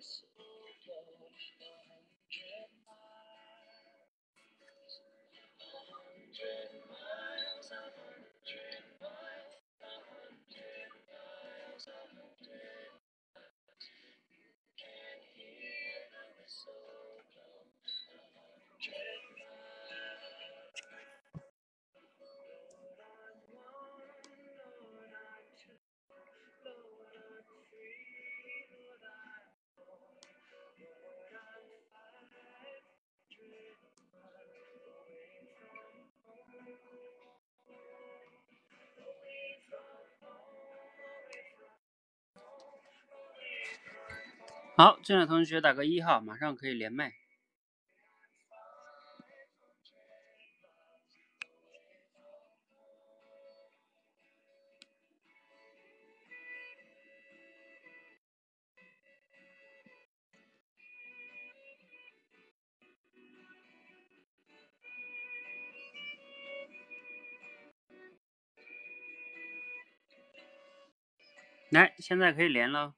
is over. 好，进来同学打个一号，马上可以连麦。来，现在可以连了。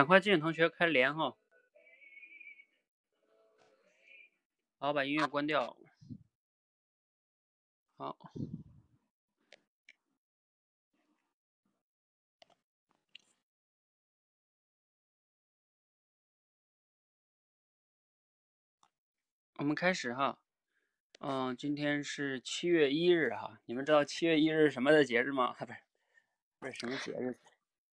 赶快进同学开连哈。好，把音乐关掉。好，我们开始哈。嗯，今天是七月一日哈。你们知道七月一日什么的节日吗？不是，不是什么节日？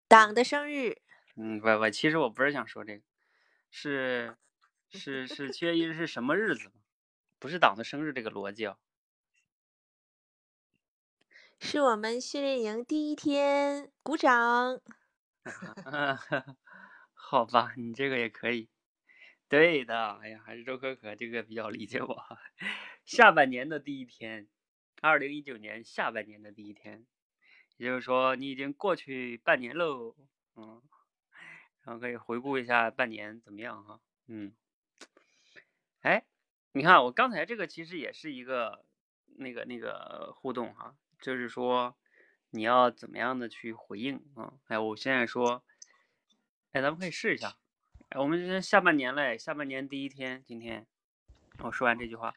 党的生日。嗯，不不，其实我不是想说这个，是是是七月一日是什么日子？不是党的生日这个逻辑啊，是我们训练营第一天，鼓掌。好吧，你这个也可以，对的。哎呀，还是周可可这个比较理解我。下半年的第一天，二零一九年下半年的第一天，也就是说你已经过去半年喽，嗯。然后可以回顾一下半年怎么样哈，嗯，哎，你看我刚才这个其实也是一个那个那个互动哈，就是说你要怎么样的去回应啊？哎，我现在说，哎，咱们可以试一下，哎，我们今天下半年嘞，下半年第一天，今天我说完这句话，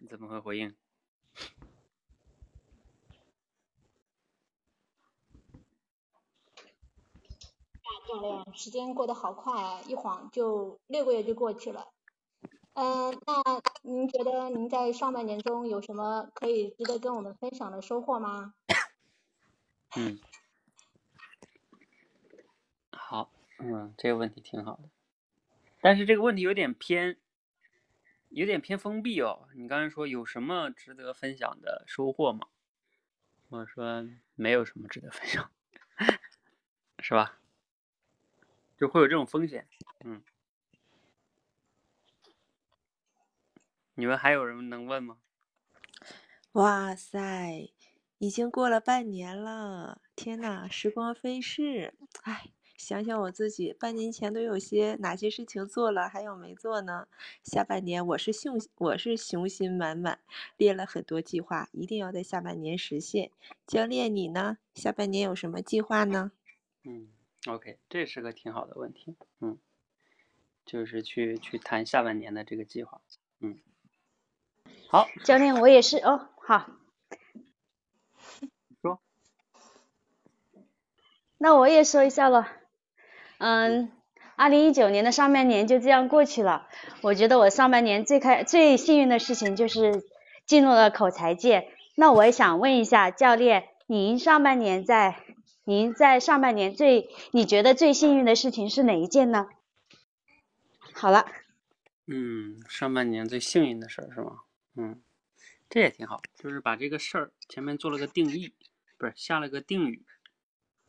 你怎么会回应？教练，时间过得好快啊，一晃就六个月就过去了。嗯，那您觉得您在上半年中有什么可以值得跟我们分享的收获吗？嗯，好，嗯，这个问题挺好的，但是这个问题有点偏，有点偏封闭哦。你刚才说有什么值得分享的收获吗？我说没有什么值得分享，是吧？就会有这种风险，嗯，你们还有人能问吗？哇塞，已经过了半年了，天呐，时光飞逝，哎，想想我自己半年前都有些哪些事情做了，还有没做呢？下半年我是雄我是雄心满满，列了很多计划，一定要在下半年实现。教练你呢？下半年有什么计划呢？嗯。OK，这是个挺好的问题，嗯，就是去去谈下半年的这个计划，嗯，好，教练我也是哦，好，说，那我也说一下了，嗯，二零一九年的上半年就这样过去了，我觉得我上半年最开最幸运的事情就是进入了口才界，那我也想问一下教练，您上半年在？您在上半年最你觉得最幸运的事情是哪一件呢？好了，嗯，上半年最幸运的事儿是吗？嗯，这也挺好，就是把这个事儿前面做了个定义，不是下了个定语，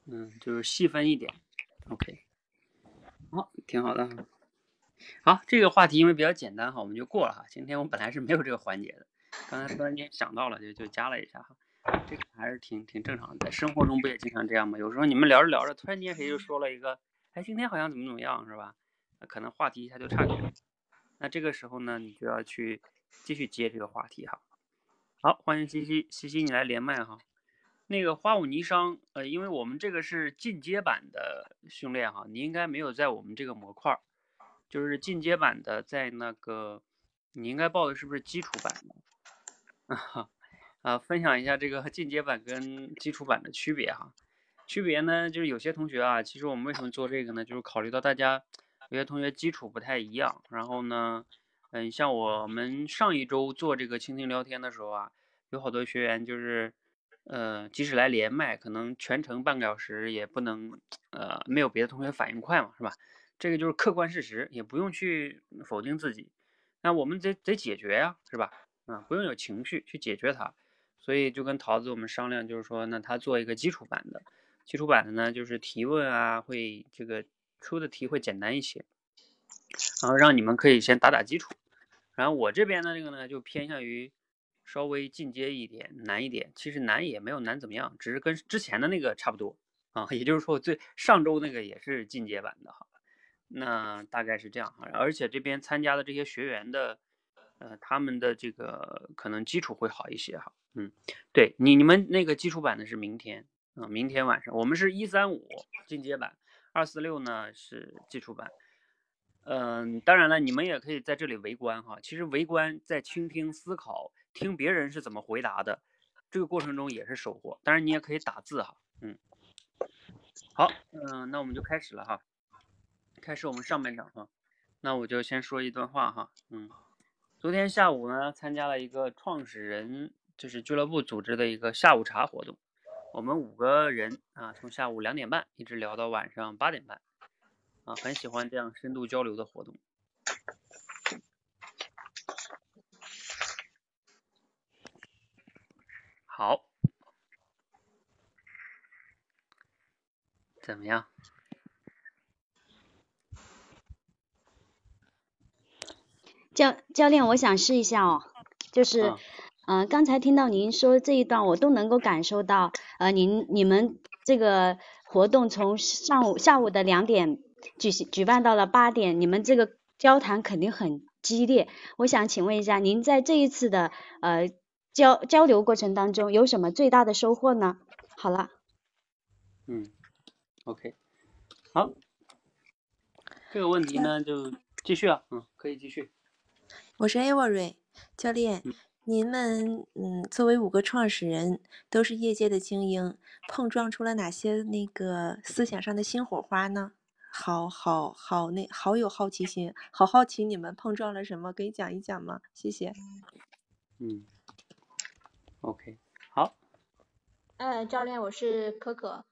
嗯，就是细分一点。OK，好，挺好的。好，这个话题因为比较简单哈，我们就过了哈。今天我本来是没有这个环节的，刚才突然间想到了，就就加了一下哈。这个还是挺挺正常的，在生活中不也经常这样吗？有时候你们聊着聊着，突然间谁就说了一个，哎，今天好像怎么怎么样，是吧？那可能话题一下就岔开了。那这个时候呢，你就要去继续接这个话题哈。好，欢迎西西，西西你来连麦哈。那个花舞霓裳，呃，因为我们这个是进阶版的训练哈，你应该没有在我们这个模块儿，就是进阶版的，在那个你应该报的是不是基础版的？啊 啊，分享一下这个进阶版跟基础版的区别哈。区别呢，就是有些同学啊，其实我们为什么做这个呢？就是考虑到大家有些同学基础不太一样，然后呢，嗯，像我们上一周做这个倾听聊天的时候啊，有好多学员就是。呃，即使来连麦，可能全程半个小时也不能，呃，没有别的同学反应快嘛，是吧？这个就是客观事实，也不用去否定自己。那我们得得解决呀，是吧？啊，不用有情绪去解决它。所以就跟桃子我们商量，就是说，那他做一个基础版的，基础版的呢，就是提问啊，会这个出的题会简单一些，然后让你们可以先打打基础。然后我这边的这个呢，就偏向于。稍微进阶一点，难一点，其实难也没有难怎么样，只是跟之前的那个差不多啊。也就是说，最上周那个也是进阶版的哈。那大概是这样哈。而且这边参加的这些学员的，呃，他们的这个可能基础会好一些哈。嗯，对你你们那个基础版的是明天啊，明天晚上我们是一三五进阶版，二四六呢是基础版。嗯，当然了，你们也可以在这里围观哈。其实围观在倾听思考。听别人是怎么回答的，这个过程中也是收获。当然，你也可以打字哈，嗯，好，嗯，那我们就开始了哈，开始我们上半场哈。那我就先说一段话哈，嗯，昨天下午呢，参加了一个创始人就是俱乐部组织的一个下午茶活动，我们五个人啊，从下午两点半一直聊到晚上八点半，啊，很喜欢这样深度交流的活动。好，怎么样？教教练，我想试一下哦，就是，嗯，刚才听到您说这一段，我都能够感受到，呃，您你们这个活动从上午下午的两点举行举办到了八点，你们这个交谈肯定很激烈。我想请问一下，您在这一次的呃。交交流过程当中有什么最大的收获呢？好了，嗯，OK，好，这个问题呢就继续啊，嗯，可以继续。我是 Avery 教练，您们嗯，作为五个创始人，都是业界的精英，碰撞出了哪些那个思想上的新火花呢？好好好，那好有好奇心，好好奇你们碰撞了什么，可以讲一讲吗？谢谢。嗯。OK，好。呃，教练，我是可可。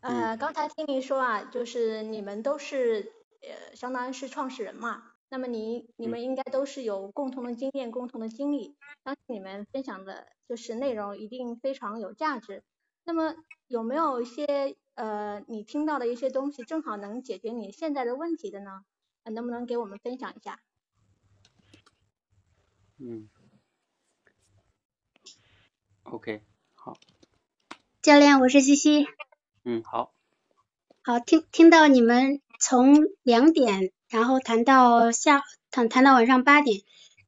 呃，刚才听您说啊，就是你们都是呃，相当于是创始人嘛。那么你你们应该都是有共同的经验、共同的经历，相信你们分享的就是内容一定非常有价值。那么有没有一些呃，你听到的一些东西，正好能解决你现在的问题的呢？能不能给我们分享一下？嗯。OK，好，教练，我是西西。嗯，好。好，听听到你们从两点，然后谈到下谈谈到晚上八点，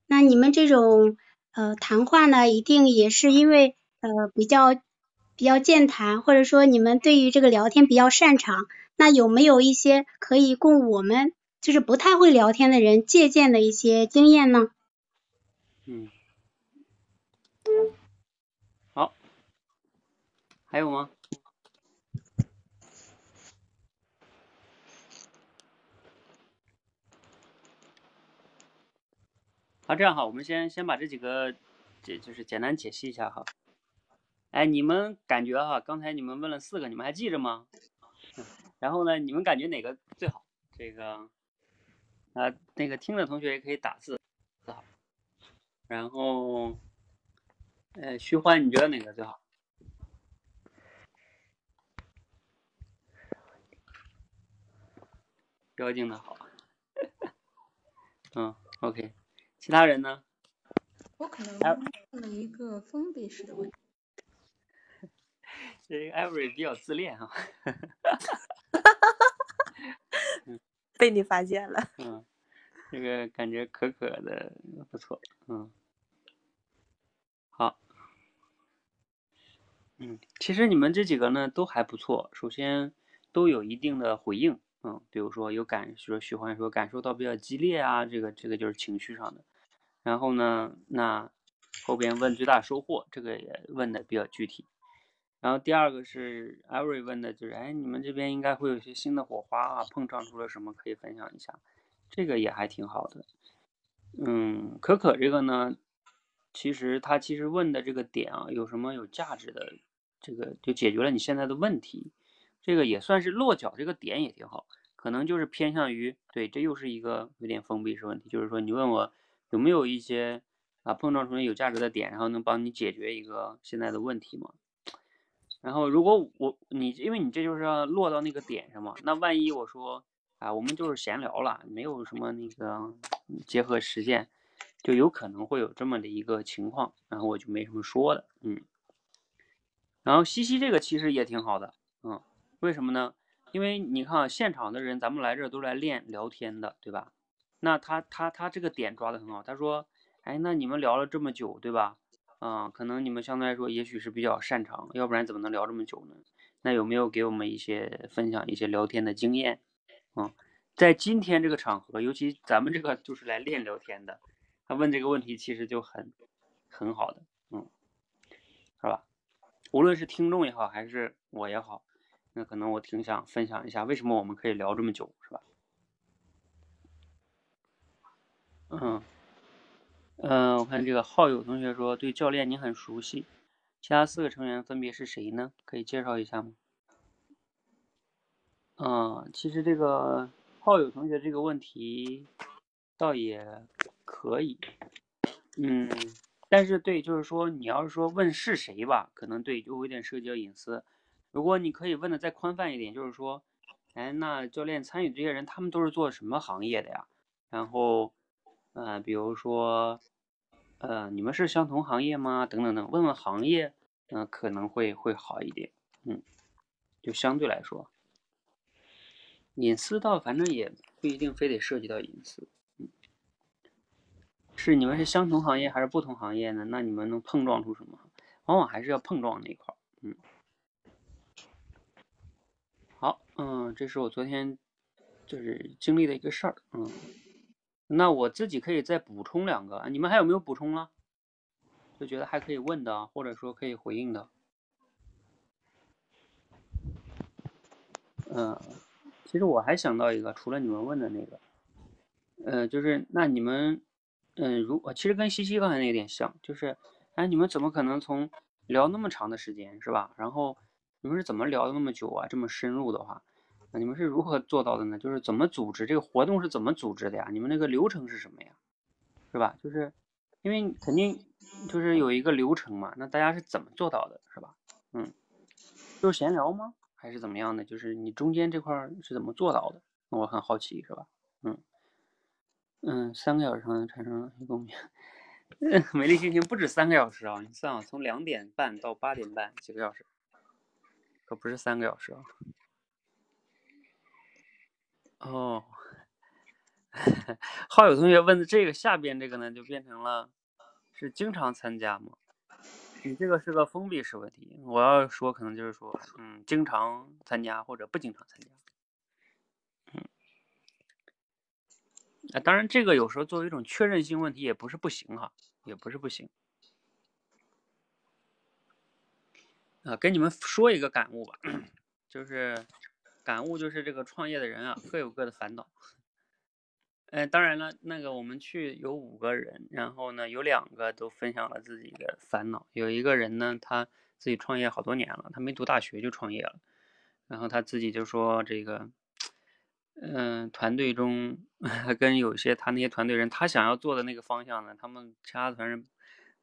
那你们这种呃谈话呢，一定也是因为呃比较比较健谈，或者说你们对于这个聊天比较擅长，那有没有一些可以供我们就是不太会聊天的人借鉴的一些经验呢？嗯。好还有吗？好，这样哈，我们先先把这几个，解就是简单解析一下哈。哎，你们感觉哈，刚才你们问了四个，你们还记着吗？然后呢，你们感觉哪个最好？这个啊，那个听的同学也可以打字，好然后，呃，徐欢，你觉得哪个最好？标定的好，嗯，OK，其他人呢？我可能问了一个封闭式的问题。这 Every 比较自恋哈，被你发现了。嗯，这个感觉可可的不错，嗯，好，嗯，其实你们这几个呢都还不错，首先都有一定的回应，嗯，比如说有感说徐欢说感受到比较激烈啊，这个这个就是情绪上的，然后呢，那后边问最大收获，这个也问的比较具体。然后第二个是 Every 问的，就是哎，你们这边应该会有些新的火花啊，碰撞出了什么可以分享一下？这个也还挺好的。嗯，可可这个呢，其实他其实问的这个点啊，有什么有价值的，这个就解决了你现在的问题，这个也算是落脚，这个点也挺好。可能就是偏向于对，这又是一个有点封闭式问题，就是说你问我有没有一些啊碰撞出来有价值的点，然后能帮你解决一个现在的问题吗？然后，如果我你，因为你这就是要落到那个点上嘛，那万一我说啊，我们就是闲聊了，没有什么那个结合实践，就有可能会有这么的一个情况，然后我就没什么说的，嗯。然后西西这个其实也挺好的，嗯，为什么呢？因为你看现场的人，咱们来这都来练聊天的，对吧？那他他他这个点抓的很好，他说，哎，那你们聊了这么久，对吧？嗯，可能你们相对来说也许是比较擅长，要不然怎么能聊这么久呢？那有没有给我们一些分享一些聊天的经验？嗯，在今天这个场合，尤其咱们这个就是来练聊天的，他问这个问题其实就很很好的，嗯，是吧？无论是听众也好，还是我也好，那可能我挺想分享一下为什么我们可以聊这么久，是吧？嗯。嗯，我看这个好友同学说对教练你很熟悉，其他四个成员分别是谁呢？可以介绍一下吗？嗯，其实这个好友同学这个问题倒也可以，嗯，但是对，就是说你要是说问是谁吧，可能对就有点涉及到隐私。如果你可以问的再宽泛一点，就是说，哎，那教练参与这些人他们都是做什么行业的呀？然后。呃，比如说，呃，你们是相同行业吗？等等等，问问行业，嗯，可能会会好一点，嗯，就相对来说，隐私倒反正也不一定非得涉及到隐私，嗯，是你们是相同行业还是不同行业呢？那你们能碰撞出什么？往往还是要碰撞那块儿，嗯，好，嗯，这是我昨天就是经历的一个事儿，嗯。那我自己可以再补充两个，你们还有没有补充啊？就觉得还可以问的，或者说可以回应的。嗯，其实我还想到一个，除了你们问的那个，嗯，就是那你们，嗯，如果其实跟西西刚才那有点像，就是，哎，你们怎么可能从聊那么长的时间是吧？然后你们是怎么聊的那么久啊？这么深入的话？你们是如何做到的呢？就是怎么组织这个活动是怎么组织的呀？你们那个流程是什么呀？是吧？就是因为肯定就是有一个流程嘛，那大家是怎么做到的，是吧？嗯，就是闲聊吗？还是怎么样的？就是你中间这块是怎么做到的？我很好奇，是吧？嗯嗯，三个小时能产生共鸣，美丽心情不止三个小时啊！你算啊，从两点半到八点半几个小时，可不是三个小时啊。哦，好友同学问的这个下边这个呢，就变成了是经常参加吗？你这个是个封闭式问题，我要说可能就是说，嗯，经常参加或者不经常参加。嗯，啊，当然这个有时候作为一种确认性问题也不是不行哈，也不是不行。啊，跟你们说一个感悟吧，就是。感悟就是这个创业的人啊，各有各的烦恼。嗯，当然了，那个我们去有五个人，然后呢，有两个都分享了自己的烦恼。有一个人呢，他自己创业好多年了，他没读大学就创业了。然后他自己就说这个，嗯，团队中 跟有些他那些团队人，他想要做的那个方向呢，他们其他团人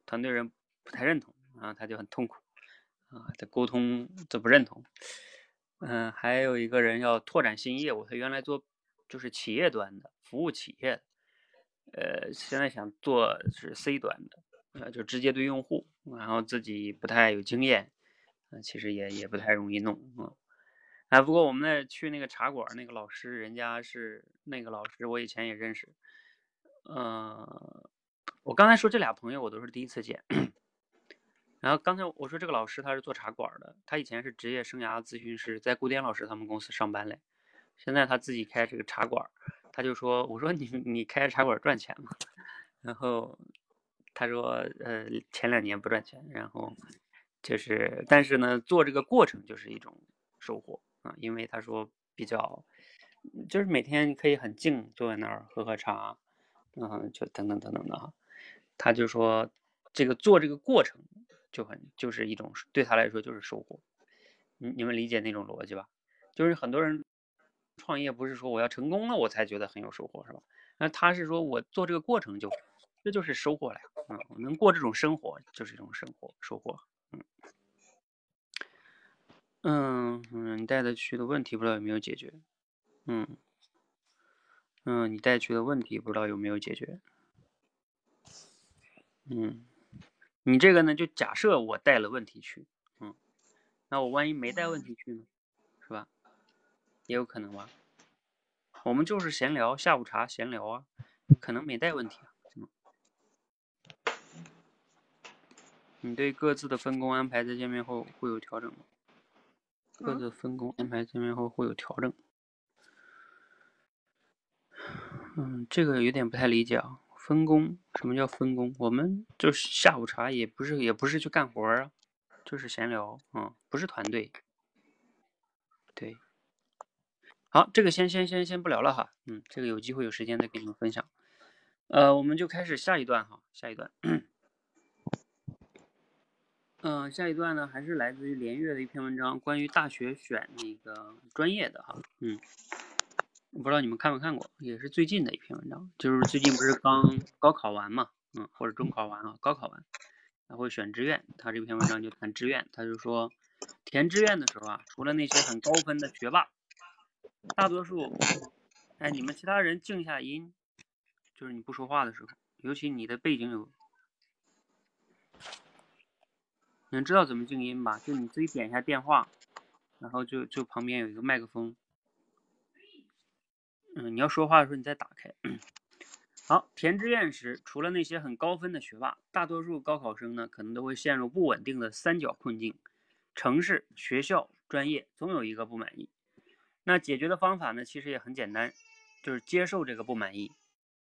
团队人不太认同，然后他就很痛苦啊，他沟通就不认同。嗯，还有一个人要拓展新业务，他原来做就是企业端的服务企业，呃，现在想做是 C 端的，呃，就直接对用户，然后自己不太有经验，其实也也不太容易弄啊。哎，不过我们那去那个茶馆那个老师，人家是那个老师，我以前也认识，呃，我刚才说这俩朋友我都是第一次见。然后刚才我说这个老师他是做茶馆的，他以前是职业生涯咨询师，在顾典老师他们公司上班嘞。现在他自己开这个茶馆，他就说：“我说你你开茶馆赚钱吗？” 然后他说：“呃，前两年不赚钱，然后就是但是呢，做这个过程就是一种收获啊，因为他说比较就是每天可以很静坐在那儿喝喝茶，嗯，就等等等等的哈。他就说这个做这个过程。”就很就是一种对他来说就是收获，你你们理解那种逻辑吧？就是很多人创业不是说我要成功了我才觉得很有收获是吧？那他是说我做这个过程就这就是收获了呀，嗯，能过这种生活就是一种生活收获，嗯嗯嗯，你带的去的问题不知道有没有解决？嗯嗯，你带去的问题不知道有没有解决？嗯。你这个呢，就假设我带了问题去，嗯，那我万一没带问题去呢，是吧？也有可能吧。我们就是闲聊，下午茶闲聊啊，可能没带问题啊。你对各自的分工安排在见面后会有调整吗？各自分工安排见面后会有调整。嗯，这个有点不太理解啊。分工？什么叫分工？我们就是下午茶，也不是也不是去干活啊，就是闲聊，嗯，不是团队。对，好，这个先先先先不聊了哈，嗯，这个有机会有时间再给你们分享。呃，我们就开始下一段哈，下一段。嗯，下一段呢，还是来自于连月的一篇文章，关于大学选那个专业的哈，嗯。我不知道你们看没看过，也是最近的一篇文章，就是最近不是刚高考完嘛，嗯，或者中考完啊，高考完，然后选志愿，他这篇文章就谈志愿，他就说填志愿的时候啊，除了那些很高分的学霸，大多数，哎，你们其他人静下音，就是你不说话的时候，尤其你的背景有，你知道怎么静音吧？就你自己点一下电话，然后就就旁边有一个麦克风。嗯，你要说话的时候你再打开。好，填志愿时，除了那些很高分的学霸，大多数高考生呢，可能都会陷入不稳定的三角困境：城市、学校、专业，总有一个不满意。那解决的方法呢，其实也很简单，就是接受这个不满意。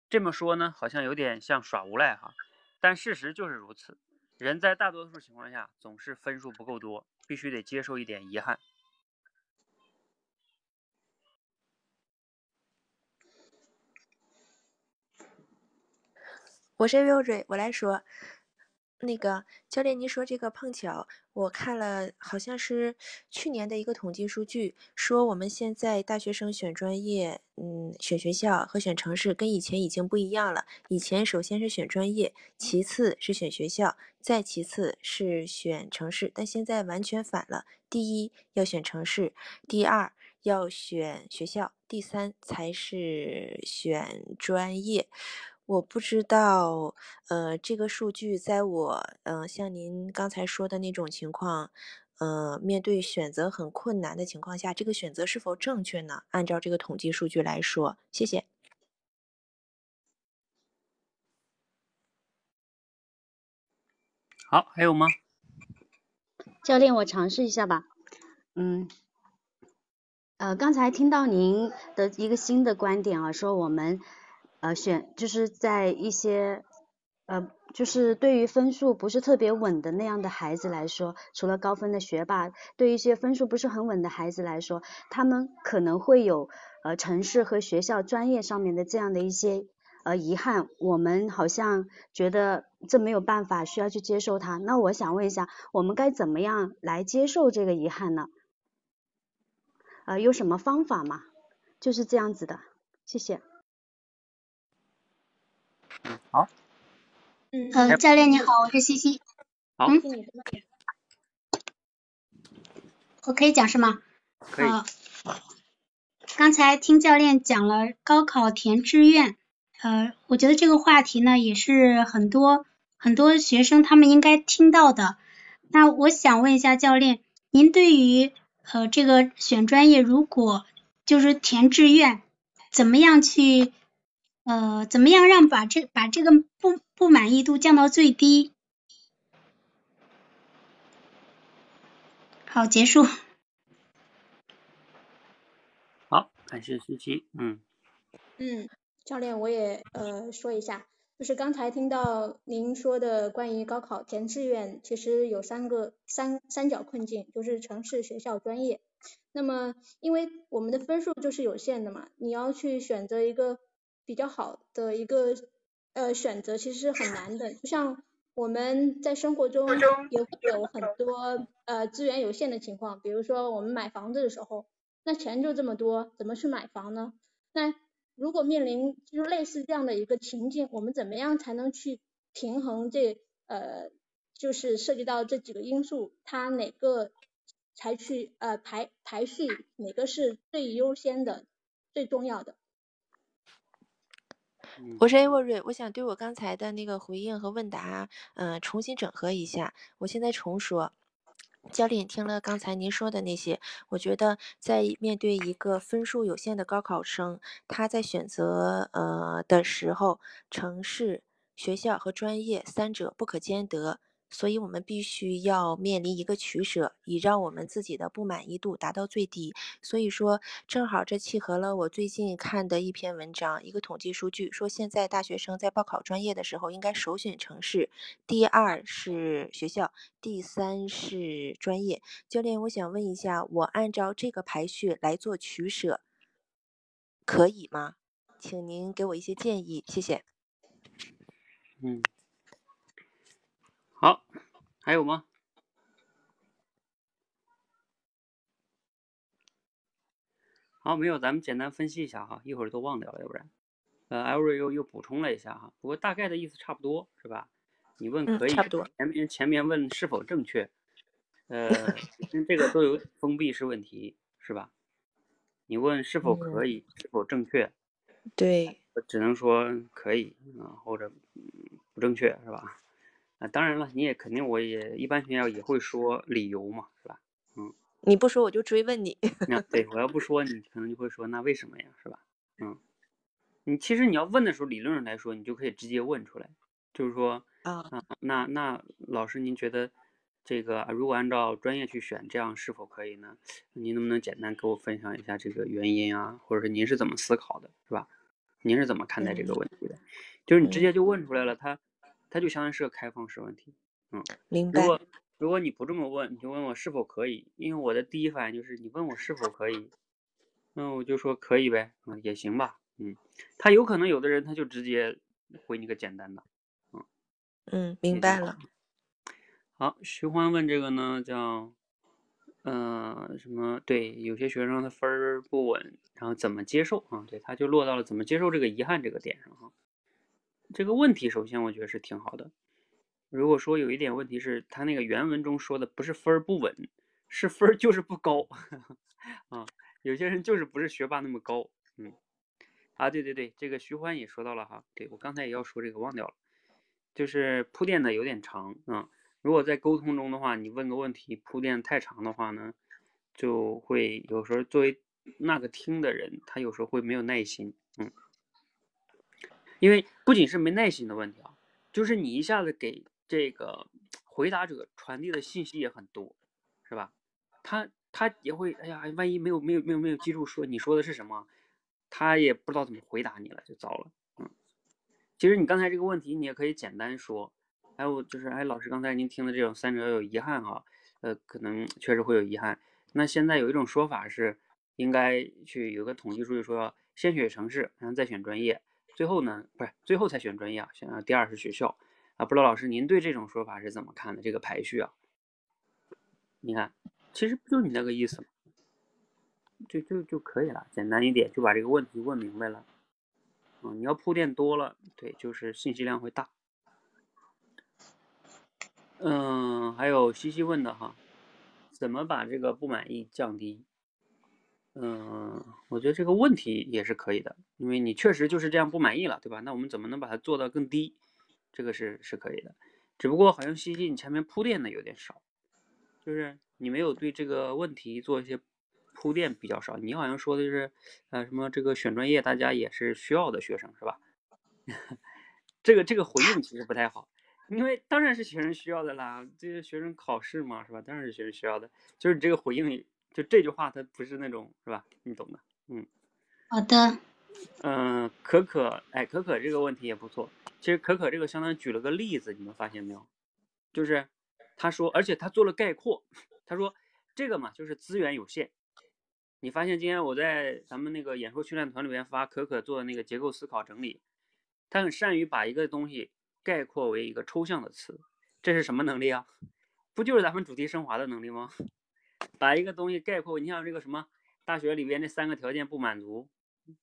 这么说呢，好像有点像耍无赖哈，但事实就是如此。人在大多数情况下总是分数不够多，必须得接受一点遗憾。我是 Violet，我来说，那个教练，您说这个碰巧，我看了，好像是去年的一个统计数据，说我们现在大学生选专业，嗯，选学校和选城市跟以前已经不一样了。以前首先是选专业，其次是选学校，再其次是选城市，但现在完全反了，第一要选城市，第二要选学校，第三才是选专业。我不知道，呃，这个数据在我，嗯，像您刚才说的那种情况，呃，面对选择很困难的情况下，这个选择是否正确呢？按照这个统计数据来说，谢谢。好，还有吗？教练，我尝试一下吧。嗯，呃，刚才听到您的一个新的观点啊，说我们。呃，选就是在一些呃，就是对于分数不是特别稳的那样的孩子来说，除了高分的学霸，对一些分数不是很稳的孩子来说，他们可能会有呃城市和学校专业上面的这样的一些呃遗憾。我们好像觉得这没有办法，需要去接受它。那我想问一下，我们该怎么样来接受这个遗憾呢？呃，有什么方法吗？就是这样子的，谢谢。嗯，好。嗯，教练你好，我是西西。好。嗯。我可以讲是吗？可以。刚才听教练讲了高考填志愿，呃，我觉得这个话题呢也是很多很多学生他们应该听到的。那我想问一下教练，您对于呃这个选专业，如果就是填志愿，怎么样去？呃，怎么样让把这把这个不不满意度降到最低？好，结束。好，感谢西西，嗯嗯，教练，我也呃说一下，就是刚才听到您说的关于高考填志愿，其实有三个三三角困境，就是城市、学校、专业。那么，因为我们的分数就是有限的嘛，你要去选择一个比较好的一个呃选择，其实是很难的。就像我们在生活中也会有很多呃资源有限的情况，比如说我们买房子的时候，那钱就这么多，怎么去买房呢？那如果面临就是类似这样的一个情境，我们怎么样才能去平衡这呃就是涉及到这几个因素，它哪个采取呃排排序，哪个是最优先的、最重要的？我是 Avery，，我想对我刚才的那个回应和问答，嗯、重新整合一下。我现在重说，教练听了刚才您说的那些，我觉得在面对一个分数有限的高考生，他在选择呃的时候，城市、学校和专业三者不可兼得。所以我们必须要面临一个取舍，以让我们自己的不满意度达到最低。所以说，正好这契合了我最近看的一篇文章，一个统计数据说，现在大学生在报考专业的时候，应该首选城市，第二是学校，第三是专业。教练，我想问一下，我按照这个排序来做取舍，可以吗？请您给我一些建议，谢谢。嗯，好，还有吗？好，没有，咱们简单分析一下哈，一会儿都忘掉了，要不然，呃，艾瑞又又补充了一下哈，不过大概的意思差不多是吧？你问嗯可以，差不多前面前面问是否正确，呃，跟这个都有封闭式问题是吧？你问是否可以，是否正确，对，我只能说可以啊，或者嗯不正确是吧？啊，当然了，你也肯定我也一般学校也会说理由嘛，是吧？嗯你不说我就追问你。那对我要不说，你可能就会说那为什么呀，是吧？嗯，你其实你要问的时候，理论上来说，你就可以直接问出来，就是说啊，啊，那那老师您觉得这个啊如果按照专业去选，这样是否可以呢？您能不能简单给我分享一下这个原因啊，或者是您是怎么思考的，是吧？您是怎么看待这个嗯问题的？就是你直嗯接就问出来了，它它就相当于是个开放式问题。嗯明白。如果如果你不这么问，你就问我是否可以，因为我的第一反应就是你问我是否可以，那我就说可以呗，嗯，也行吧，嗯，他有可能有的人他就直接回你个简单的，嗯，嗯明白了。好，徐欢问这个呢叫，呃，什么？对，有些学生他分儿不稳，然后怎么接受啊？对，他就落到了怎么接受这个遗憾这个点上哈。这个问题首先我觉得是挺好的。如果说有一点问题是他那个原文中说的不是分儿不稳，是分儿就是不高 啊。有些人就是不是学霸那么高，嗯，啊，对对对，这个徐欢也说到了哈，对我刚才也要说这个忘掉了，就是铺垫的有点长啊。如果在沟通中的话，你问个问题铺垫太长的话呢，就会有时候作为那个听的人，他有时候会没有耐心，嗯，因为不仅是没耐心的问题啊，就是你一下子给这个回答者传递的信息也很多，是吧？他他也会，哎呀，万一没有没有没有没有记住说你说的是什么，他也不知道怎么回答你了，就糟了，嗯。其实你刚才这个问题，你也可以简单说，还有就是，哎，老师刚才您听的这种三者有遗憾哈，呃，可能确实会有遗憾。那现在有一种说法是，应该去有个统计数据说，先选城市，然后再选专业，最后呢，不是最后才选专业啊，选第二是学校啊。不知道老师您对这种说法是怎么看的？这个排序啊，你看，其实不就你那个意思吗？就就就可以了，简单一点就把这个问题问明白了。嗯，你要铺垫多了，对，就是信息量会大。嗯，还有西西问的哈，怎么把这个不满意降低？嗯，我觉得这个问题也是可以的，因为你确实就是这样不满意了，对吧？那我们怎么能把它做到更低？这个是是可以的，只不过好像西西你前面铺垫的有点少，就是你没有对这个问题做一些铺垫比较少。你好像说的是，呃，什么这个选专业大家也是需要的学生是吧？这个这个回应其实不太好，因为当然是学生需要的啦，这些学生考试嘛，是吧？当然是学生需要的，就是你这个回应，就这句话它不是那种，是吧？你懂的，嗯。好的。嗯，可可，哎，可可这个问题也不错。其实可可这个相当于举了个例子，你们发现没有？就是他说，而且他做了概括，他说这个嘛，就是资源有限。你发现今天我在咱们那个演说训练团里面发可可做的那个结构思考整理，他很善于把一个东西概括为一个抽象的词，这是什么能力啊？不就是咱们主题升华的能力吗？把一个东西概括，你像这个什么大学里边那三个条件不满足。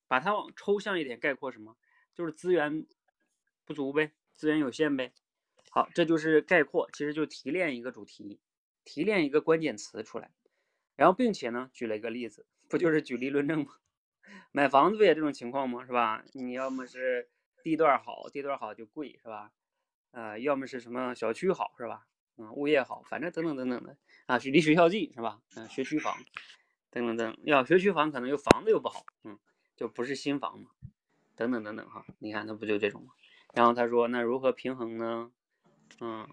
把它往抽象一点概括，什么？就是资源不足呗，资源有限呗。好，这就是概括，其实就提炼一个主题，提炼一个关键词出来。然后，并且呢，举了一个例子，不就是举例论证吗？买房子不也这种情况吗？是吧？你要么是地段好，地段好就贵，是吧？呃，要么是什么小区好，是吧？嗯，物业好，反正等等等等的啊，离学校近，是吧？嗯，学区房等等等，要学区房可能又房子又不好，嗯。就不是新房嘛，等等等等哈，你看他不就这种吗？然后他说那如何平衡呢？嗯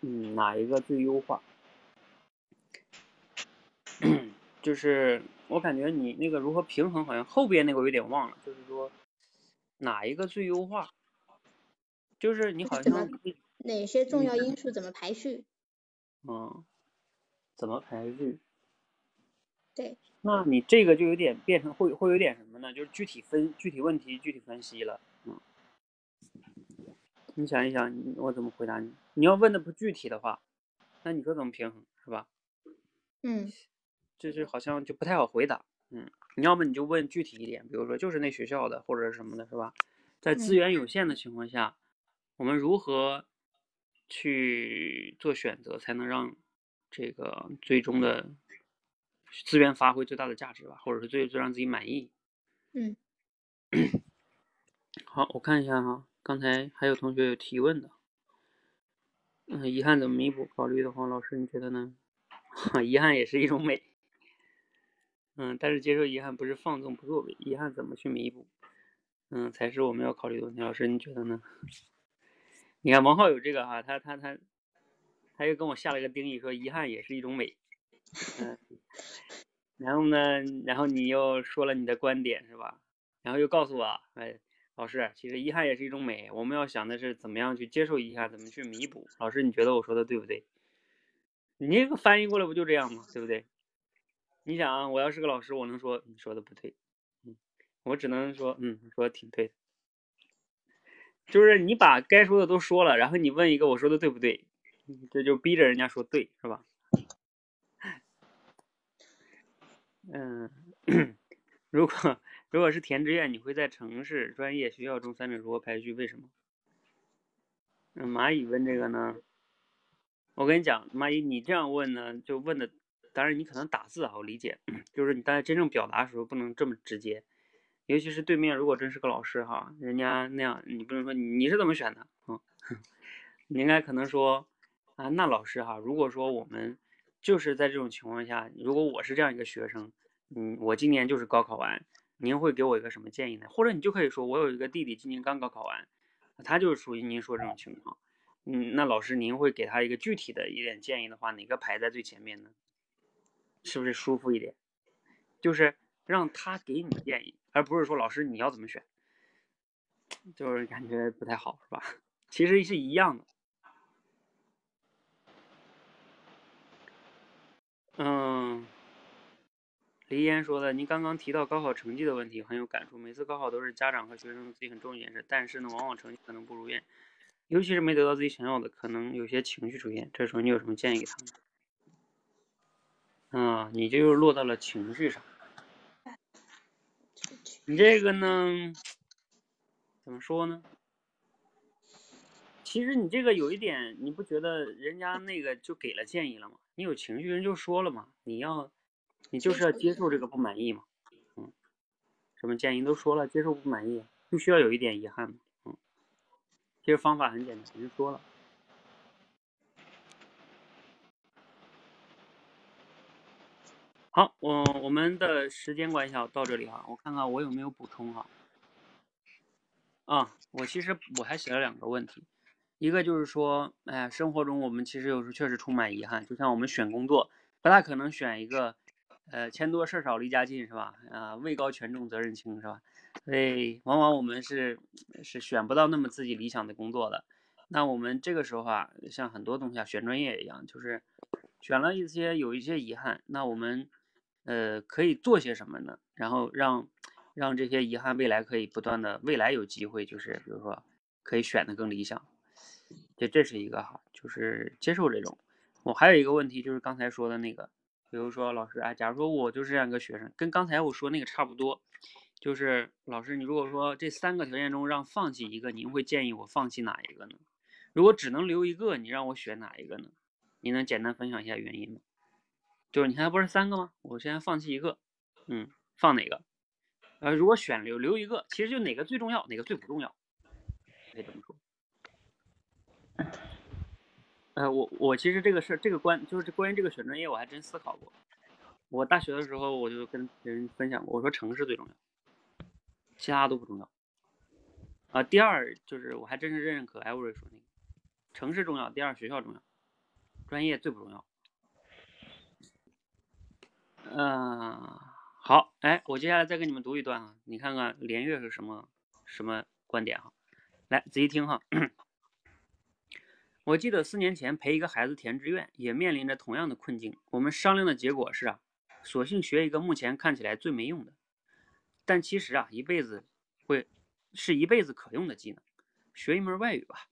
嗯，哪一个最优化？就是我感觉你那个如何平衡，好像后边那个我有点忘了。就是说哪一个最优化？就是你好像哪些重要因素怎么排序？嗯，怎么排序？对。那你这个就有点变成会会有点什么呢？就是具体分具体问题具体分析了，嗯，你想一想，我怎么回答你？你要问的不具体的话，那你说怎么平衡是吧？嗯，就是好像就不太好回答，嗯，你要么你就问具体一点，比如说就是那学校的或者是什么的，是吧？在资源有限的情况下，我们如何去做选择，才能让这个最终的。资源发挥最大的价值吧，或者是最最让自己满意。嗯，好，我看一下哈，刚才还有同学有提问的。嗯，遗憾怎么弥补？考虑的话，老师你觉得呢？遗憾也是一种美。嗯，但是接受遗憾不是放纵不作为，遗憾怎么去弥补？嗯，才是我们要考虑的问题。老师你觉得呢？你看王浩有这个哈，他他他，他又跟我下了一个定义，说遗憾也是一种美。嗯。然后呢？然后你又说了你的观点是吧？然后又告诉我，哎，老师，其实遗憾也是一种美。我们要想的是怎么样去接受遗憾，怎么去弥补。老师，你觉得我说的对不对？你这个翻译过来不就这样吗？对不对？你想啊，我要是个老师，我能说你说的不对？嗯，我只能说，嗯，说的挺对的。就是你把该说的都说了，然后你问一个我说的对不对？这就逼着人家说对，是吧？嗯，如果如果是填志愿，你会在城市、专业、学校中三者如何排序？为什么？嗯，蚂蚁问这个呢？我跟你讲，蚂蚁，你这样问呢，就问的，当然你可能打字啊，我理解，就是你在真正表达的时候不能这么直接，尤其是对面如果真是个老师哈，人家那样，你不能说你是怎么选的啊？你应该可能说啊，那老师哈，如果说我们。就是在这种情况下，如果我是这样一个学生，嗯，我今年就是高考完，您会给我一个什么建议呢？或者你就可以说，我有一个弟弟今年刚高考完，他就是属于您说这种情况，嗯，那老师您会给他一个具体的一点建议的话，哪个排在最前面呢？是不是舒服一点？就是让他给你建议，而不是说老师你要怎么选，就是感觉不太好，是吧？其实是一样的。嗯，黎岩说的，您刚刚提到高考成绩的问题很有感触。每次高考都是家长和学生自己很重视一件事，但是呢，往往成绩可能不如愿，尤其是没得到自己想要的，可能有些情绪出现。这时候你有什么建议给他们？啊，你就又落到了情绪上。你这个呢，怎么说呢？其实你这个有一点，你不觉得人家那个就给了建议了吗？你有情绪，人就说了嘛，你要，你就是要接受这个不满意嘛，嗯，什么建议都说了，接受不满意，不需要有一点遗憾嘛，嗯，其实方法很简单，人说了。好，我我们的时间关系啊到这里哈，我看看我有没有补充哈。啊，我其实我还写了两个问题，一个就是说，哎呀，生活中我们其实有时候确实充满遗憾，就像我们选工作，不大可能选一个，呃，钱多事少离家近是吧？啊，位高权重责任轻是吧？所以往往我们是是选不到那么自己理想的工作的。那我们这个时候啊，像很多东西啊，选专业一样，就是选了一些有一些遗憾，那我们呃可以做些什么呢？然后让让这些遗憾未来可以不断的，未来有机会就是比如说可以选的更理想，这这是一个哈，就是接受这种。我还有一个问题就是刚才说的那个，比如说老师啊，假如说我就是这样一个学生，跟刚才我说那个差不多。就是老师，你如果说这三个条件中让放弃一个，您会建议我放弃哪一个呢？如果只能留一个，你让我选哪一个呢？你能简单分享一下原因吗？就是你看不是三个吗？我现在放弃一个，嗯，放哪个？呃，如果选留留一个，其实就哪个最重要，哪个最不重要，可以这么说。呃，我我其实这个事这个关就是关于这个选专业，我还真思考过。我大学的时候我就跟别人分享过，我说城市最重要。其他都不重要啊。第二就是我还真是认可艾瑞说那个，城市重要，第二学校重要，专业最不重要。嗯，好，哎，我接下来再给你们读一段啊，你看看连月是什么什么观点哈，来仔细听哈。我记得四年前陪一个孩子填志愿，也面临着同样的困境。我们商量的结果是啊，索性学一个目前看起来最没用的。但其实啊，一辈子会是一辈子可用的技能，学一门外语吧。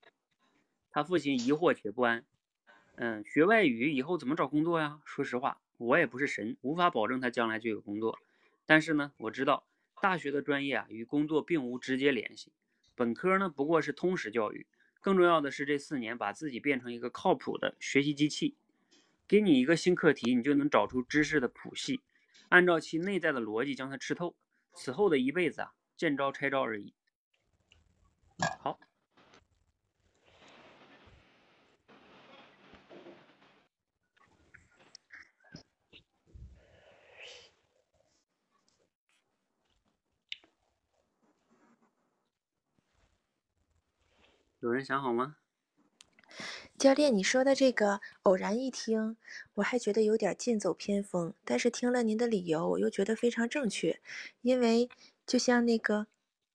他父亲疑惑且不安，嗯，学外语以后怎么找工作呀？说实话，我也不是神，无法保证他将来就有工作。但是呢，我知道大学的专业啊与工作并无直接联系，本科呢不过是通识教育。更重要的是，这四年把自己变成一个靠谱的学习机器，给你一个新课题，你就能找出知识的谱系，按照其内在的逻辑将它吃透。此后的一辈子啊，见招拆招而已。好，有人想好吗？教练，你说的这个偶然一听，我还觉得有点剑走偏锋，但是听了您的理由，我又觉得非常正确，因为就像那个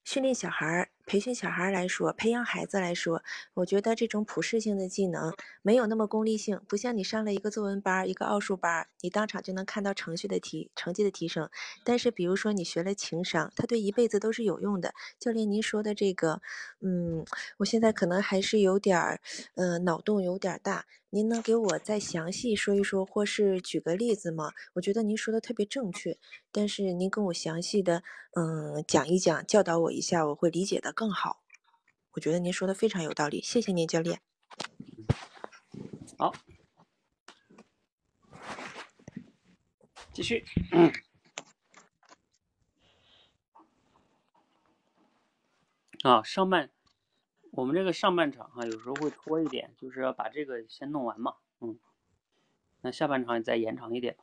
训练小孩儿。培训小孩来说，培养孩子来说，我觉得这种普适性的技能没有那么功利性，不像你上了一个作文班、一个奥数班，你当场就能看到程序的提成绩的提升。但是，比如说你学了情商，它对一辈子都是有用的。教练，您说的这个，嗯，我现在可能还是有点儿，呃，脑洞有点大。您能给我再详细说一说，或是举个例子吗？我觉得您说的特别正确，但是您跟我详细的，嗯，讲一讲，教导我一下，我会理解的更好。我觉得您说的非常有道理，谢谢您，教练。好，继续。啊，上半。我们这个上半场哈，有时候会拖一点，就是要把这个先弄完嘛，嗯，那下半场再延长一点。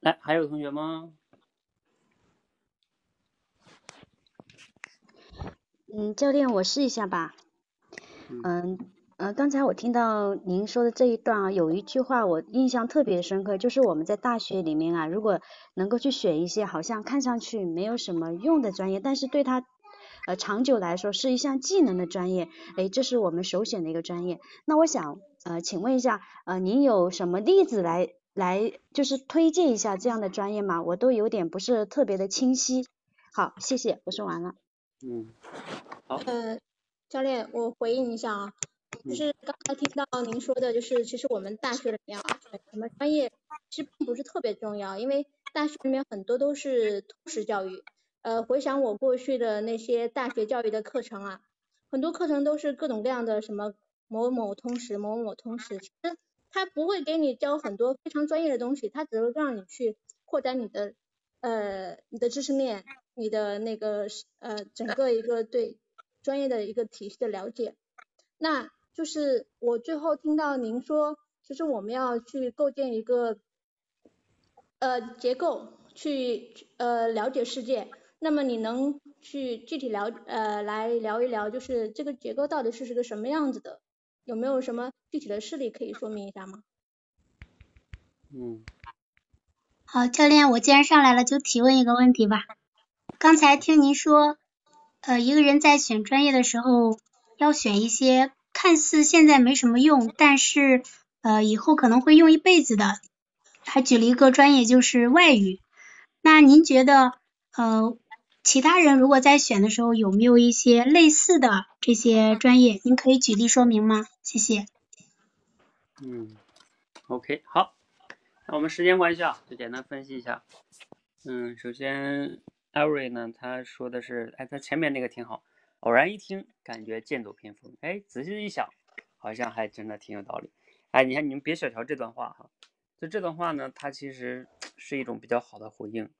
来，还有同学吗？嗯，教练，我试一下吧。嗯，呃，刚才我听到您说的这一段啊，有一句话我印象特别深刻，就是我们在大学里面啊，如果能够去选一些好像看上去没有什么用的专业，但是对他。呃，长久来说是一项技能的专业，哎，这是我们首选的一个专业。那我想，呃，请问一下，呃，您有什么例子来来，就是推荐一下这样的专业吗？我都有点不是特别的清晰。好，谢谢，我说完了。嗯，好。呃，教练，我回应一下啊，就是刚才听到您说的，就是其实我们大学里面啊，选什么专业其实并不是特别重要，因为大学里面很多都是通识教育。呃，回想我过去的那些大学教育的课程啊，很多课程都是各种各样的什么某某通识、某某通识，其实他不会给你教很多非常专业的东西，他只会让你去扩展你的呃你的知识面，你的那个呃整个一个对专业的一个体系的了解。那就是我最后听到您说，其实我们要去构建一个呃结构，去呃了解世界。那么你能去具体聊呃来聊一聊，就是这个结构到底是是个什么样子的？有没有什么具体的事例可以说明一下吗？嗯，好，教练，我既然上来了，就提问一个问题吧。刚才听您说，呃，一个人在选专业的时候，要选一些看似现在没什么用，但是呃以后可能会用一辈子的。还举了一个专业，就是外语。那您觉得，呃，其他人如果在选的时候，有没有一些类似的这些专业？您可以举例说明吗？谢谢。嗯，OK，好，那我们时间关系啊，就简单分析一下。嗯，首先艾瑞呢，他说的是，哎，他前面那个挺好，偶然一听，感觉剑走偏锋。哎，仔细一想，好像还真的挺有道理。哎，你看，你们别小瞧这段话哈。就这段话呢，它其实是一种比较好的回应，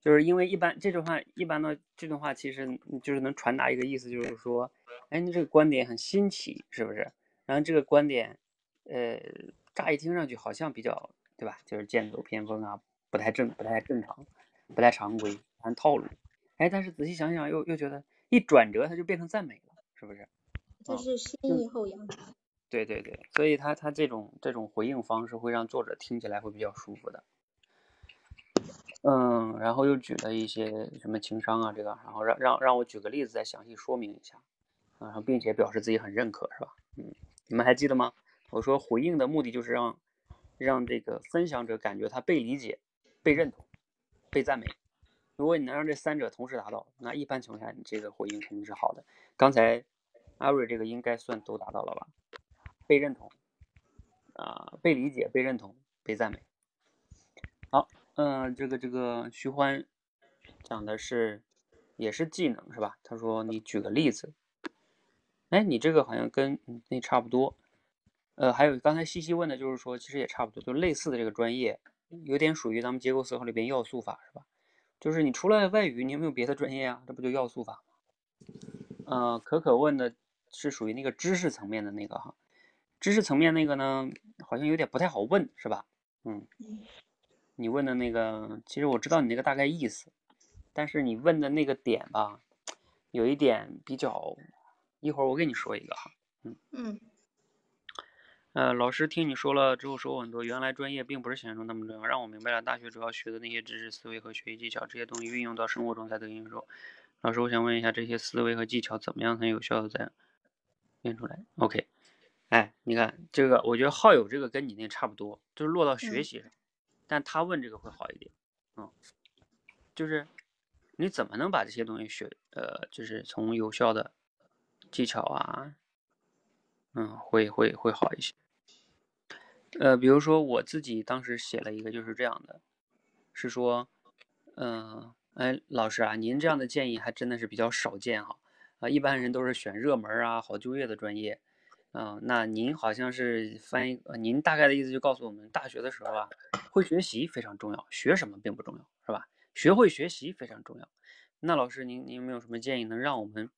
就是因为一般这句话一般呢，这段话其实就是能传达一个意思，就是说，哎，你这个观点很新奇，是不是？然后这个观点，呃，乍一听上去好像比较，对吧？就是剑走偏锋啊，不太正，不太正常，不太常规，按套路。哎，但是仔细想想，又又觉得一转折，它就变成赞美了，是不是？这是先抑后扬。对对对，所以他他这种这种回应方式会让作者听起来会比较舒服的。嗯，然后又举了一些什么情商啊这个，然后让让让我举个例子再详细说明一下，然后并且表示自己很认可，是吧？嗯，你们还记得吗？我说回应的目的就是让让这个分享者感觉他被理解、被认同、被赞美。如果你能让这三者同时达到，那一般情况下你这个回应肯定是好的。刚才阿瑞这个应该算都达到了吧？被认同，啊，被理解、被认同、被赞美。好，嗯，这个这个徐欢讲的是也是技能是吧？他说你举个例子。哎，你这个好像跟那差不多。呃，还有刚才西西问的就是说，其实也差不多，就类似的这个专业，有点属于咱们结构思考里边要素法是吧？就是你除了外语，你有没有别的专业啊？这不就要素法吗？呃，可可问的是属于那个知识层面的那个哈。知识层面那个呢，好像有点不太好问，是吧？嗯，你问的那个，其实我知道你那个大概意思，但是你问的那个点吧，有一点比较，一会儿我给你说一个哈，嗯嗯，呃，老师听你说了之后收获很多，原来专业并不是想象中那么重要，让我明白了大学主要学的那些知识、思维和学习技巧，这些东西运用到生活中才得应用。老师，我想问一下，这些思维和技巧怎么样才有效的在练出来？OK。哎，你看这个，我觉得好友这个跟你那差不多，就是落到学习上，但他问这个会好一点，嗯，就是你怎么能把这些东西学，呃，就是从有效的技巧啊，嗯，会会会好一些，呃，比如说我自己当时写了一个就是这样的，是说，嗯，哎，老师啊，您这样的建议还真的是比较少见哈，啊，一般人都是选热门啊、好就业的专业。嗯，那您好像是翻译，您大概的意思就告诉我们，大学的时候啊，会学习非常重要，学什么并不重要，是吧？学会学习非常重要。那老师，您您有没有什么建议，能让我们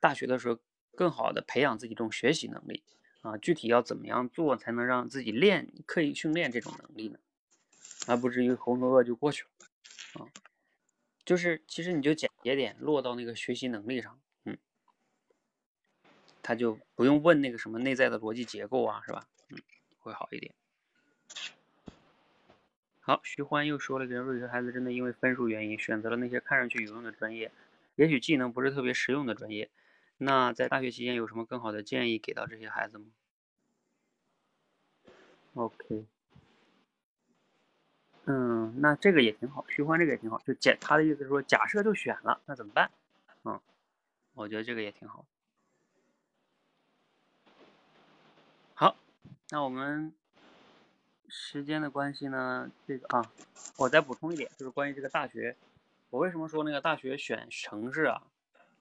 大学的时候更好的培养自己这种学习能力啊？具体要怎么样做才能让自己练刻意训练这种能力呢？而不至于浑浑噩就过去了啊？就是其实你就简洁点，落到那个学习能力上。嗯他就不用问那个什么内在的逻辑结构啊，是吧？嗯，会好一点。好，徐欢又说了，个有些孩子真的因为分数原因选择了那些看上去有用的专业，也许技能不是特别实用的专业。那在大学期间有什么更好的建议给到这些孩子吗？OK，嗯，那这个也挺好，徐欢这个也挺好。就假他的意思是说，假设就选了，那怎么办？嗯，我觉得这个也挺好好。那我们时间的关系呢，这个啊，我再补充一点，就是关于这个大学，我为什么说那个大学选城市啊，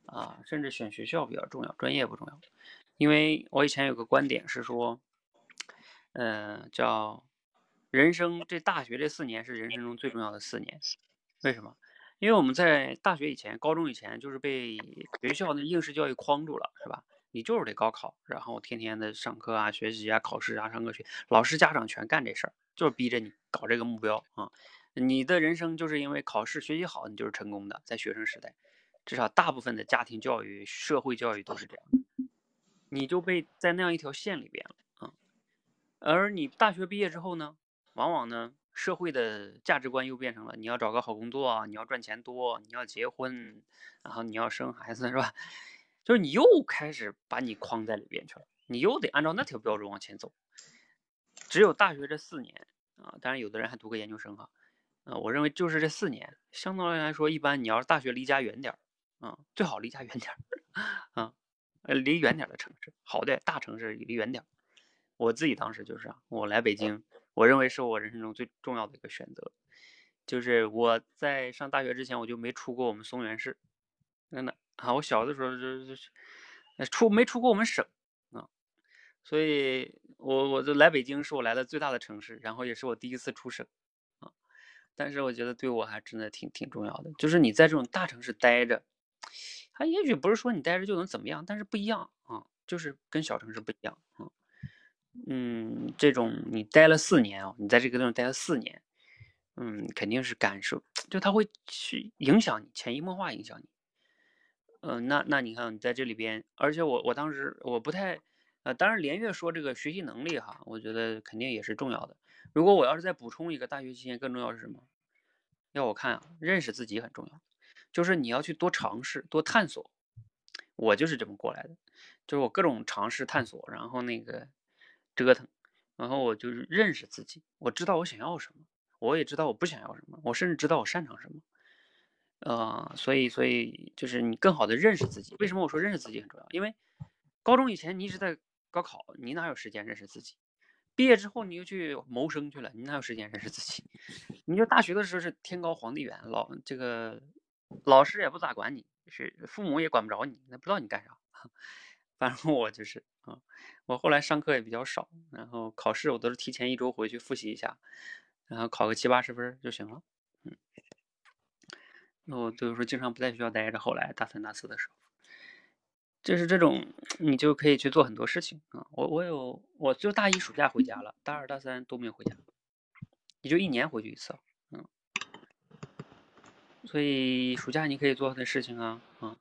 啊，甚至选学校比较重要，专业不重要？因为我以前有个观点是说，呃，叫人生这大学这四年是人生中最重要的四年，为什么？因为我们在大学以前、高中以前就是被学校的应试教育框住了，是吧？你就是得高考，然后天天的上课啊、学习啊、考试啊、上课去，老师家长全干这事儿，就是逼着你搞这个目标啊。你的人生就是因为考试学习好，你就是成功的，在学生时代，至少大部分的家庭教育、社会教育都是这样的，你就被在那样一条线里边了啊。而你大学毕业之后呢，往往呢，社会的价值观又变成了你要找个好工作啊，你要赚钱多，你要结婚，然后你要生孩子，是吧？就是你又开始把你框在里边去了，你又得按照那条标准往前走。只有大学这四年啊，当然有的人还读个研究生哈，啊，我认为就是这四年，相对来说，一般你要是大学离家远点儿啊，最好离家远点儿 啊，离远点儿的城市，好的大城市离远点儿。我自己当时就是啊，我来北京，我认为是我人生中最重要的一个选择，就是我在上大学之前我就没出过我们松原市，真的。啊，我小的时候就就是出没出过我们省啊，所以我我就来北京是我来的最大的城市，然后也是我第一次出省啊。但是我觉得对我还真的挺挺重要的，就是你在这种大城市待着，它也许不是说你待着就能怎么样，但是不一样啊，就是跟小城市不一样啊。嗯，这种你待了四年啊，你在这个地方待了四年，嗯，肯定是感受，就它会去影响你，潜移默化影响你。嗯，那那你看你在这里边，而且我我当时我不太，呃，当然连月说这个学习能力哈，我觉得肯定也是重要的。如果我要是再补充一个，大学期间更重要是什么？要我看啊，认识自己很重要，就是你要去多尝试、多探索。我就是这么过来的，就是我各种尝试探索，然后那个折腾，然后我就认识自己，我知道我想要什么，我也知道我不想要什么，我甚至知道我擅长什么。呃，所以，所以就是你更好的认识自己。为什么我说认识自己很重要？因为高中以前你一直在高考，你哪有时间认识自己？毕业之后你又去谋生去了，你哪有时间认识自己？你就大学的时候是天高皇帝远，老这个老师也不咋管你，是父母也管不着你，那不知道你干啥。反正我就是啊，我后来上课也比较少，然后考试我都是提前一周回去复习一下，然后考个七八十分就行了。嗯。那我就是说，经常不在学校待着。后来大三、大四的时候，就是这种，你就可以去做很多事情啊。我我有，我就大一暑假回家了，大二、大三都没有回家，也就一年回去一次，嗯。所以暑假你可以做的事情啊，啊。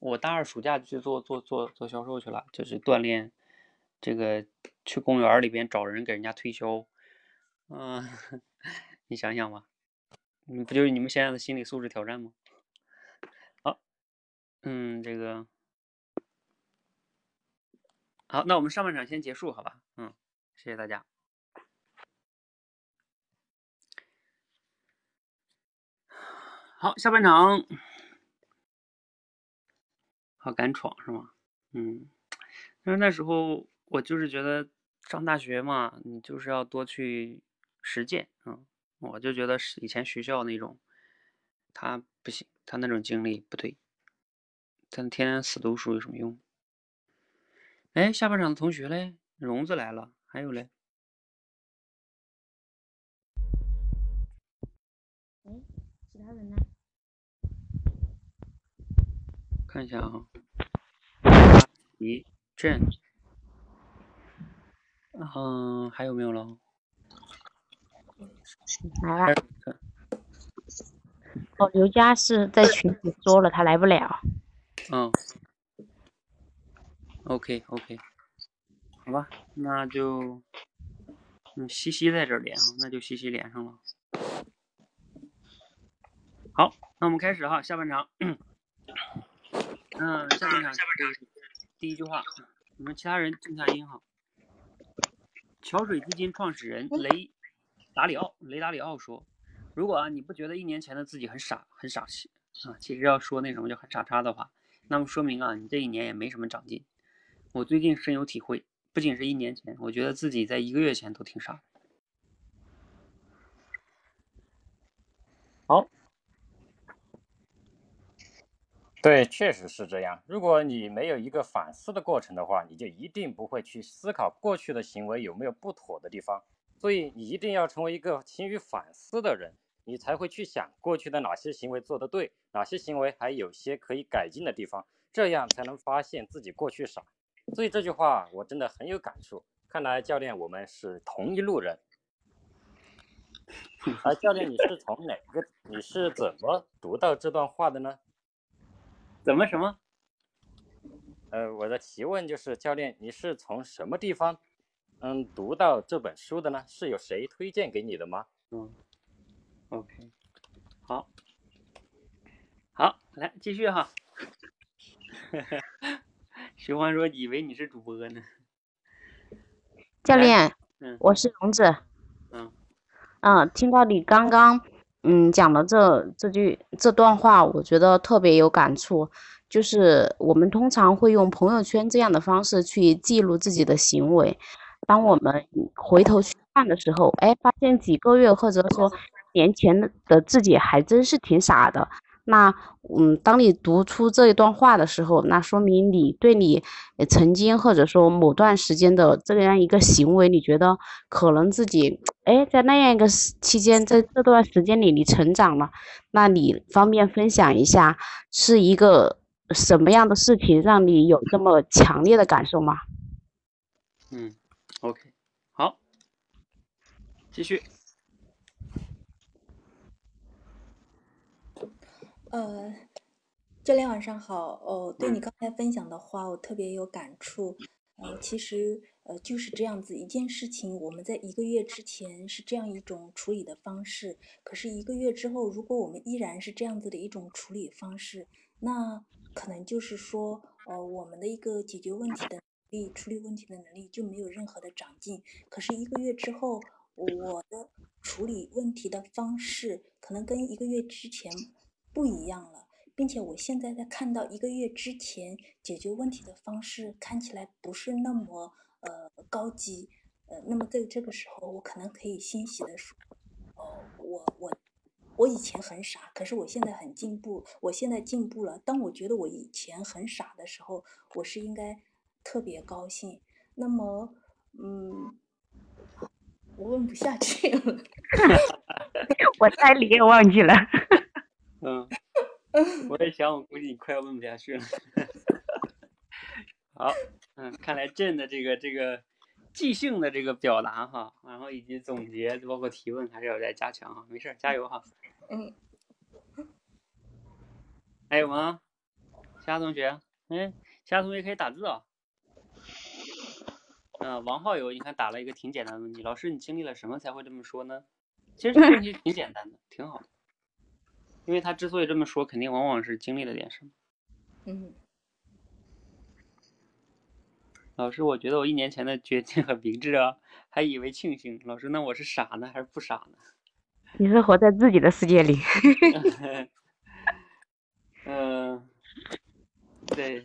我大二暑假就去做做做做销售去了，就是锻炼这个，去公园里边找人给人家推销，嗯，你想想吧。你，不就是你们现在的心理素质挑战吗？好，嗯，这个好，那我们上半场先结束，好吧？嗯，谢谢大家。好，下半场，好敢闯是吗？嗯，但是那时候我就是觉得上大学嘛，你就是要多去实践啊。我就觉得以前学校那种，他不行，他那种经历不对，他天天死读书有什么用？哎，下半场的同学嘞，荣子来了，还有嘞，哎，其他人呢？看一下啊，一阵，嗯，还有没有了？来了。哦，刘佳是在群里说了，他来不了。嗯。OK OK，好吧，那就，嗯，西西在这连啊，那就西西连上了。好，那我们开始哈，下半场。嗯，下半场第一句话，你们其他人静下音哈。桥水基金创始人雷。达里奥，雷达里奥说：“如果啊你不觉得一年前的自己很傻很傻气啊，其实要说那什么就很傻叉的话，那么说明啊你这一年也没什么长进。我最近深有体会，不仅是一年前，我觉得自己在一个月前都挺傻。”好，对，确实是这样。如果你没有一个反思的过程的话，你就一定不会去思考过去的行为有没有不妥的地方。所以你一定要成为一个勤于反思的人，你才会去想过去的哪些行为做得对，哪些行为还有些可以改进的地方，这样才能发现自己过去傻。所以这句话我真的很有感触。看来教练我们是同一路人。啊，教练，你是从哪个？你是怎么读到这段话的呢？怎么什么？呃，我的提问就是，教练，你是从什么地方，嗯，读到这本书的呢？是有谁推荐给你的吗？嗯，OK，好，好，来继续哈。徐欢说：“以为你是主播呢。教练，嗯我是龙子。嗯嗯，听到你刚刚嗯讲了这这句这段话，我觉得特别有感触。就是我们通常会用朋友圈这样的方式去记录自己的行为，当我们回头去看的时候，哎，发现几个月或者说年前的自己还真是挺傻的。那嗯，当你读出这一段话的时候，那说明你对你曾经或者说某段时间的这样一个行为，你觉得可能自己哎在那样一个期间，在这段时间里你成长了，那你方便分享一下是一个什么样的事情让你有这么强烈的感受吗？嗯，OK，好，继续。呃，教练晚上好。哦，对你嗯刚才分享的话，我特别有感触。呃，其实呃就是这样子一件事情，我们在一个月之前是这样一种处理的方式，可是一个月之后，如果我们依然是这样子的一种处理方式，那可能就是说，呃，我们的一个解决问题的能力、处理问题的能力就没有任何的长进。可是一个月之后，我的处理问题的方式可能跟一个月之前不一样了，并且我现在在看到一个月之前解决问题的方式看起来不是那么呃高级，呃，那么在这个时候，我可能可以欣喜的说，哦，我我我以前很傻，可是我现在很进步，我现在进步了。当我觉得我以前很傻的时候，我是应该特别高兴。那么，嗯，我问不下去了。我猜你也忘记了。嗯，我也想，我估计你快要问不下去了。好，嗯，看来朕的这个这个即兴的这个表达哈，然后以及总结，包括提问，还是要再加强哈。没事儿，加油哈。嗯，还有吗？其他同学？嗯，其他同学可以打字啊、嗯、王浩友，你看打了一个挺简单的问题，老师，你经历了什么才会这么说呢？其实这个问题挺简单的，挺好的。因为他之所以这么说，肯定往往是经历了点什么。嗯，老师，我觉得我一年前的决定很明智啊，还以为庆幸。老师，那我是傻呢，还是不傻呢？你是活在自己的世界里。嗯、对。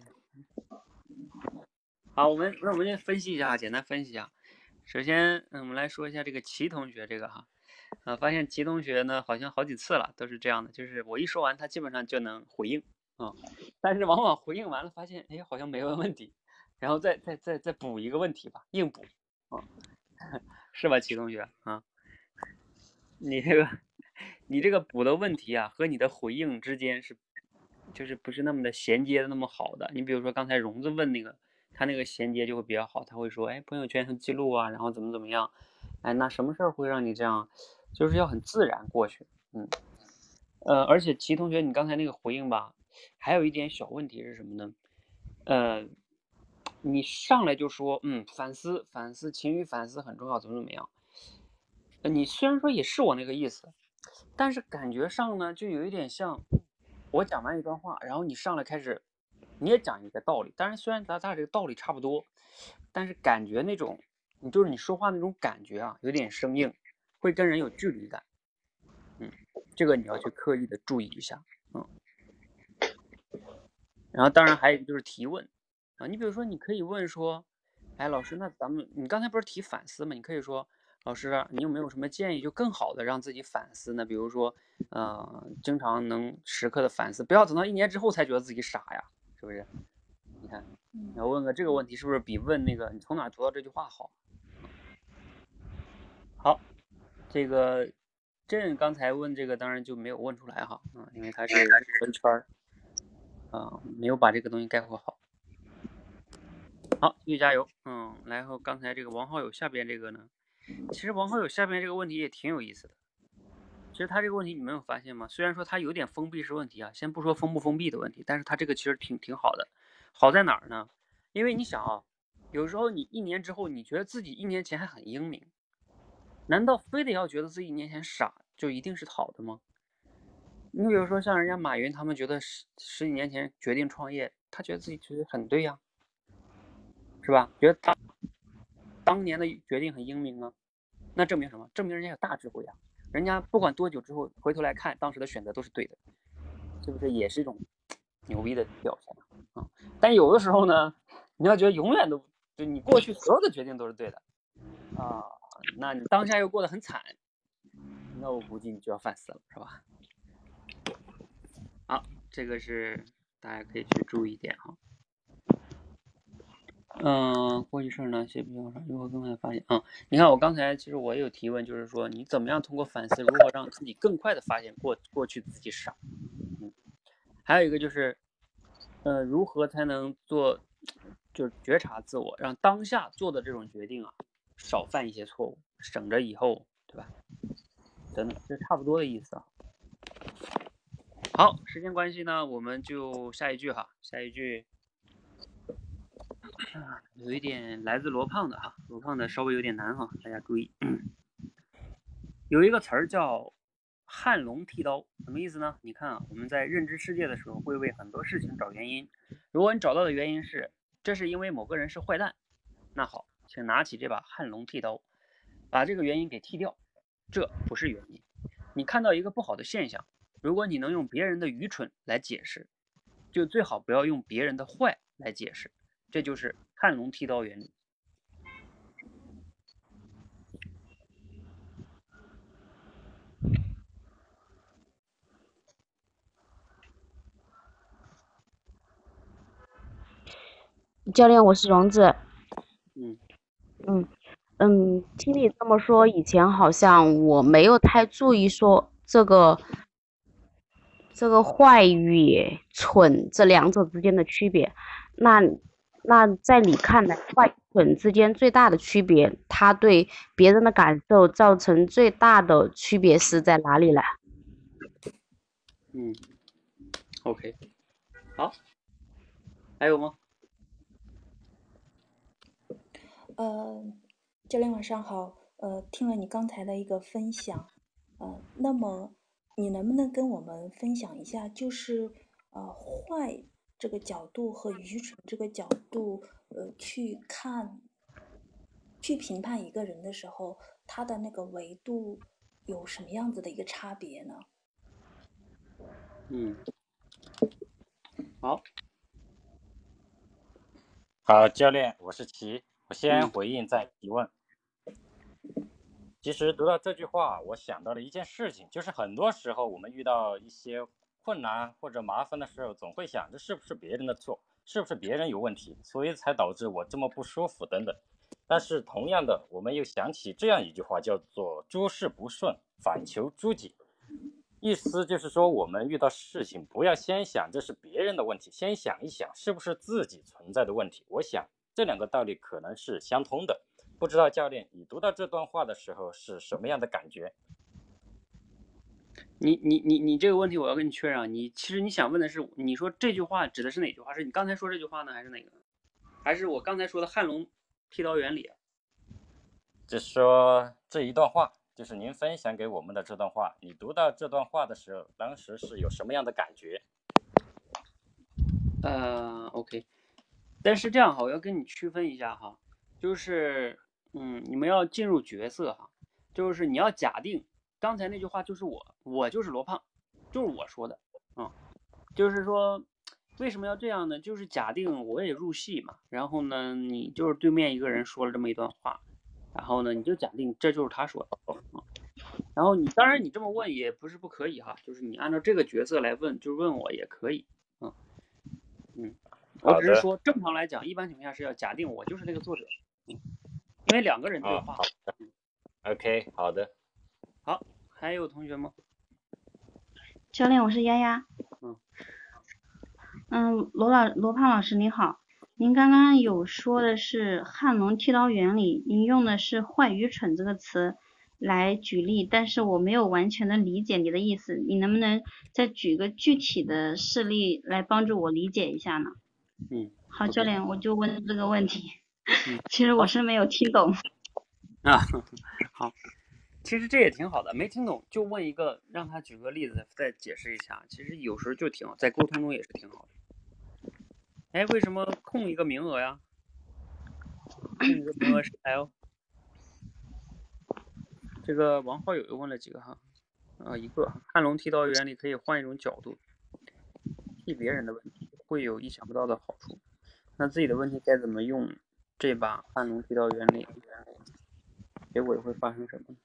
好，我们那我们先分析一下，简单分析一下。首先，嗯，我们来说一下这个齐同学这个哈，啊，发现齐同学呢好像好几次了都是这样的，就是我一说完，他基本上就能回应啊，但是往往回应完了发现，哎，好像没问问题，然后再再再再补一个问题吧，硬补啊，是吧，齐同学啊？你这个你这个补的问题啊，和你的回应之间是就是不是那么的衔接的那么好的。你比如说刚才荣子问那个，他那个衔接就会比较好，他会说，哎，朋友圈记录啊，然后怎么怎么样，哎，那什么事儿会让你这样，就是要很自然过去，嗯，呃，而且齐同学你刚才那个回应吧，还有一点小问题是什么呢？呃，你上来就说，嗯，反思反思，勤于反思很重要，怎么怎么样。你虽然说也是我那个意思，但是感觉上呢，就有一点像我讲完一段话，然后你上来开始，你也讲一个道理。当然，虽然咱俩这个道理差不多，但是感觉那种，你就是你说话那种感觉啊，有点生硬，会跟人有距离感。嗯，这个你要去刻意的注意一下。嗯，然后当然还有一个就是提问啊，你比如说你可以问说，哎，老师，那咱们你刚才不是提反思吗？你可以说。老师，你有没有什么建议，就更好的让自己反思呢？比如说，呃，经常能时刻的反思，不要等到一年之后才觉得自己傻呀，是不是？你看，你要问个这个问题，是不是比问那个你从哪读到这句话好？好，这个朕刚才问这个，当然就没有问出来哈，啊，因为他是分圈儿，啊，没有把这个东西概括好。好，继续加油，嗯，然后刚才这个王浩友下边这个呢？其实王浩友下边这个问题也挺有意思的，其实他这个问题你没有发现吗？虽然说他有点封闭式问题啊，先不说封不封闭的问题，但是他这个其实挺挺好的。好在哪儿呢？因为你想啊，有时候你一年之后，你觉得自己一年前还很英明，难道非得要觉得自己年前傻就一定是好的吗？你比如说像人家马云他们觉得十十几年前决定创业，他觉得自己其实很对呀，是吧？觉得当当年的决定很英明啊，那证明什么？证明人家有大智慧啊！人家不管多久之后回头来看，当时的选择都是对的，是不是也是一种牛逼的表现啊？但有的时候呢，你要觉得永远都就你过去所有的决定都是对的啊，那你当下又过得很惨，那我估计你就要犯死了，是吧？好，这个是大家可以去注意一点哈。嗯，过去事呢，写比较少，如何更快发现？嗯，你看我刚才其实我也有提问，就是说你怎么样通过反思，如何让自己更快的发现过过去自己傻？嗯，还有一个就是，呃，如何才能做，就是觉察自我，让当下做的这种决定啊，少犯一些错误，省着以后，对吧？等等，这差不多的意思啊。好，时间关系呢，我们就下一句哈，下一句。有一点来自罗胖的哈，罗胖的稍微有点难哈，大家注意。有一个词儿叫“汉龙剃刀”，什么意思呢？你看啊，我们在认知世界的时候，会为很多事情找原因。如果你找到的原因是这是因为某个人是坏蛋，那好，请拿起这把汉龙剃刀，把这个原因给剃掉。这不是原因。你看到一个不好的现象，如果你能用别人的愚蠢来解释，就最好不要用别人的坏来解释。这就是汉龙剃刀原理。教练，我是荣子。嗯嗯，听你这么说，以前好像我没有太注意说这个这个坏与蠢这两者之间的区别。那那在你看来，坏蠢之间最大的区别，它对别人的感受造成最大的区别是在哪里呢？嗯，OK，好，还有吗？呃，教练晚上好。呃，听了你刚才的一个分享，呃，那么你能不能跟我们分享一下，就是呃坏这个角度和愚蠢这个角度，呃，去看、去评判一个人的时候，他的那个维度有什么样子的一个差别呢？嗯，好，好，教练，我是齐，我先嗯回应再提问。其实读到这句话，我想到了一件事情，就是很多时候我们遇到一些困难或者麻烦的时候，总会想这是不是别人的错，是不是别人有问题，所以才导致我这么不舒服等等。但是同样的，我们又想起这样一句话，叫做“诸事不顺，反求诸己”，意思就是说，我们遇到事情不要先想这是别人的问题，先想一想是不是自己存在的问题。我想这两个道理可能是相通的。不知道教练，你读到这段话的时候是什么样的感觉？你你你你这个问题我要跟你确认啊，你其实你想问的是，你说这句话指的是哪句话？是你刚才说这句话呢，还是哪个？还是我刚才说的汉龙剃刀原理啊？就说这一段话，就是您分享给我们的这段话，你读到这段话的时候，当时是有什么样的感觉？呃，OK，但是这样哈，我要跟你区分一下哈，就是嗯，你们要进入角色哈，就是你要假定刚才那句话就是我，我就是罗胖，就是我说的，嗯，就是说为什么要这样呢？就是假定我也入戏嘛，然后呢，你就是对面一个人说了这么一段话，然后呢，你就假定这就是他说的，嗯，然后你当然你这么问也不是不可以哈，就是你按照这个角色来问，就是问我也可以，我只是说正常来讲，一般情况下是要假定我就是那个作者，嗯，因为两个人对啊，话好，的，OK，好的，好，还有同学吗？教练，我是丫丫。嗯。嗯，罗老罗胖老师你好，您刚刚有说的是汉龙剃刀原理，您用的是坏愚蠢这个词，来举例，但是我没有完全的理解你的意思，你能不能再举个具体的事例来帮助我理解一下呢？嗯，好，教练，我就问这个问题。嗯其实我是没有听懂。啊，好，其实这也挺好的，没听懂就问一个，让他举个例子再解释一下，其实有时候就挺好，在沟通中也是挺好的。哎，为什么空一个名额呀？空一个名额是 L。这个王浩友又问了几个哈，啊，一个汉龙剃刀原理可以换一种角度，替别人的问题会有意想不到的好处，那自己的问题该怎么用这把暗龙剃刀原理？结果又会发生什么呢？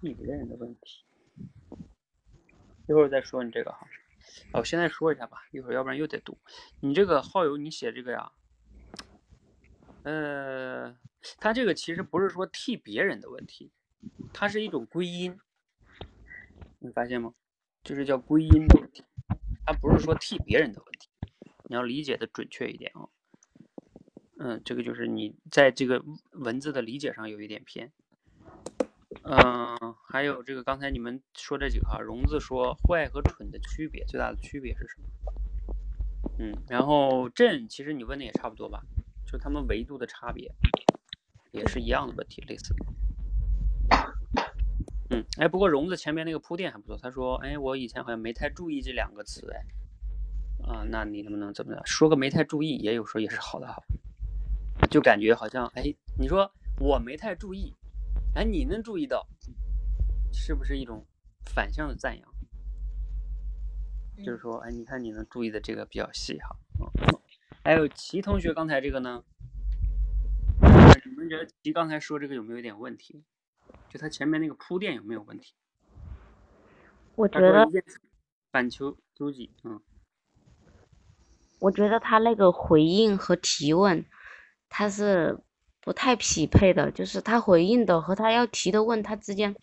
替别人的问题，一会儿再说你这个哈。哦，我现在说一下吧，一会儿要不然又得读。你这个浩友，你写这个呀，呃，他这个其实不是说替别人的问题，它是一种归因，你发现吗？就是叫归因的问题，它不是说替别人的问题，你要理解的准确一点啊、嗯，这个就是你在这个文字的理解上有一点偏。嗯，还有这个刚才你们说这几个哈，荣子说坏和蠢的区别，最大的区别是什么？嗯，然后朕其实你问的也差不多吧，就他们维度的差别，也是一样的问题，类似的。嗯，哎，不过荣子前面那个铺垫还不错，他说，哎，我以前好像没太注意这两个词，哎，啊，那你能不能怎么样说个没太注意，也有时候也是好的哈，就感觉好像，哎，你说我没太注意，哎，你能注意到，是不是一种反向的赞扬？就是说，哎，你看你能注意的这个比较细哈，嗯，还有齐同学刚才这个呢，你们觉得齐刚才说这个有没有一点问题？就他前面那个铺垫有没有问题？我觉得他说一件事反求诸己，嗯我觉得他那个回应和提问，他是不太匹配的，就是他回应的和他要提的问他之间，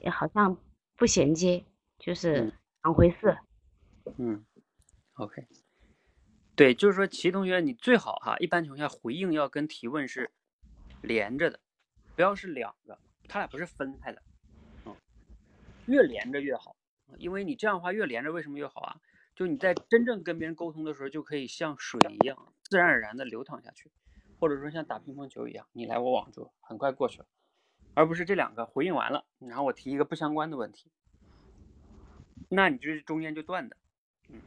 也好像不衔接，就是嗯两回事。嗯，OK，对，就是说齐同学你最好哈，一般情况下回应要跟提问是连着的，不要是两个，它俩不是分开的，嗯，越连着越好，因为你这样的话越连着为什么越好啊？就你在真正跟别人沟通的时候，就可以像水一样自然而然的流淌下去，或者说像打乒乓球一样，你来我往就很快过去了，而不是这两个回应完了，然后我提一个不相关的问题，那你这中间就断的。嗯，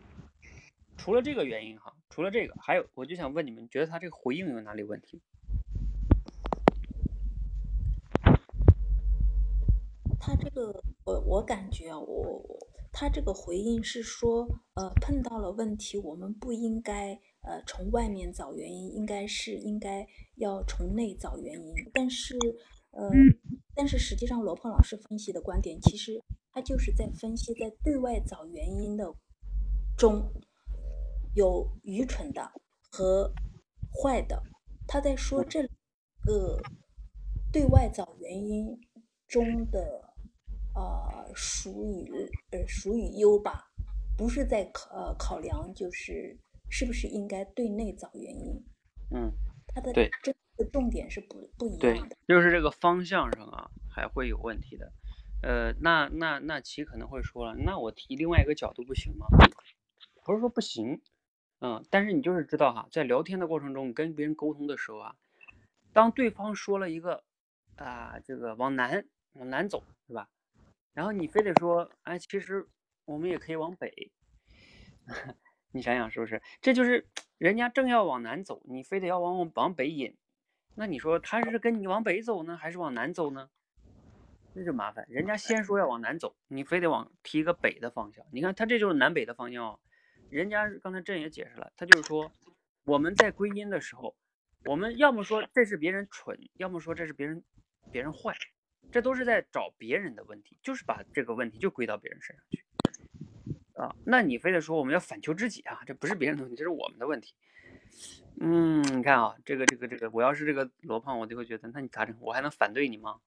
除了这个原因哈，除了这个，还有我就想问你们，你觉得他这个回应有哪里问题？他这个，我我感觉啊，我我他这个回应是说，呃，碰到了问题，我们不应该呃从外面找原因，应该是应该要从内找原因。但是，呃，但是实际上罗胖老师分析的观点，其实他就是在分析在对外找原因的中有愚蠢的和坏的。他在说这个对外找原因中的呃属于呃属于优吧，不是在考呃考量就是是不是应该对内找原因，嗯，它的对这个重点是不不一对样的。，就是这个方向上啊，还会有问题的。呃，那那那其可能会说了，那我提另外一个角度不行吗？不是说不行，嗯，但是你就是知道哈，在聊天的过程中，你跟别人沟通的时候啊，当对方说了一个啊，这个往南往南走，是吧？然后你非得说，哎，其实我们也可以往北，你想想是不是？这就是人家正要往南走，你非得要往往北引，那你说他是跟你往北走呢，还是往南走呢？这就麻烦，人家先说要往南走，你非得往提一个北的方向。你看他这就是南北的方向哦。人家刚才朕也解释了，他就是说我们在归因的时候，我们要么说这是别人蠢，要么说这是别人别人坏，这都是在找别人的问题，就是把这个问题就归到别人身上去啊。那你非得说我们要反求诸己啊，这不是别人的问题，这是我们的问题。嗯，你看啊，这个这个这个，我要是这个罗胖，我就会觉得，那你咋整？我还能反对你吗？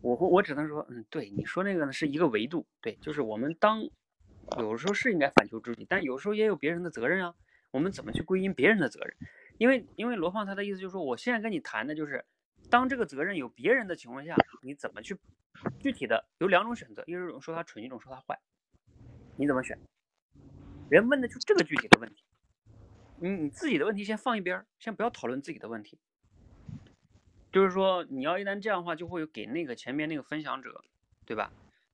我会，我只能说，嗯，对，你说那个呢是一个维度，对，就是我们当有时候是应该反求诸己，但有时候也有别人的责任啊。我们怎么去归因别人的责任？因为因为罗胖他的意思就是说，我现在跟你谈的就是当这个责任有别人的情况下，你怎么去具体的有两种选择，一种说他蠢，一种说他坏，你怎么选？人问的就这个具体的问题，你你自己的问题先放一边，先不要讨论自己的问题。就是说，你要一旦这样的话，就会给那个前面那个分享者，对吧？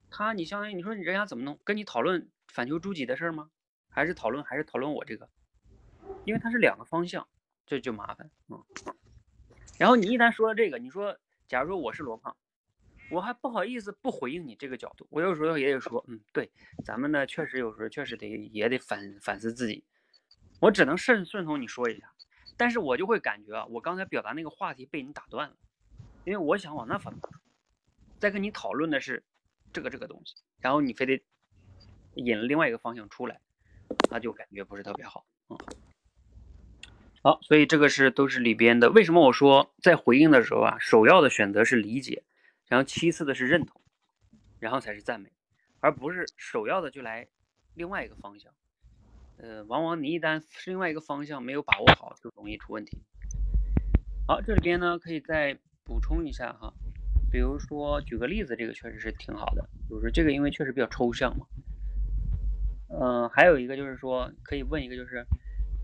他你相当于你说人家怎么弄？跟你讨论反求诸己的事儿吗？还是讨论还是讨论我这个？因为它是两个方向，这就麻烦嗯。然后你一旦说了这个，你说，假如说我是罗胖，我还不好意思不回应你这个角度，我有时候也得说，嗯，对，咱们呢确实有时候确实得也得反反思自己，我只能顺顺从你说一下。但是我就会感觉啊，我刚才表达那个话题被你打断了，因为我想往那方面，在跟你讨论的是这个这个东西，然后你非得引另外一个方向出来，那就感觉不是特别好。嗯，好，所以这个是都是里边的。为什么我说在回应的时候啊，首要的选择是理解，然后其次的是认同，然后才是赞美，而不是首要的就来另外一个方向。呃，往往你一旦是另外一个方向没有把握好，就容易出问题。好，这里边呢可以再补充一下哈，比如说举个例子，这个确实是挺好的。就是这个因为确实比较抽象嘛。嗯，还有一个就是说可以问一个就是，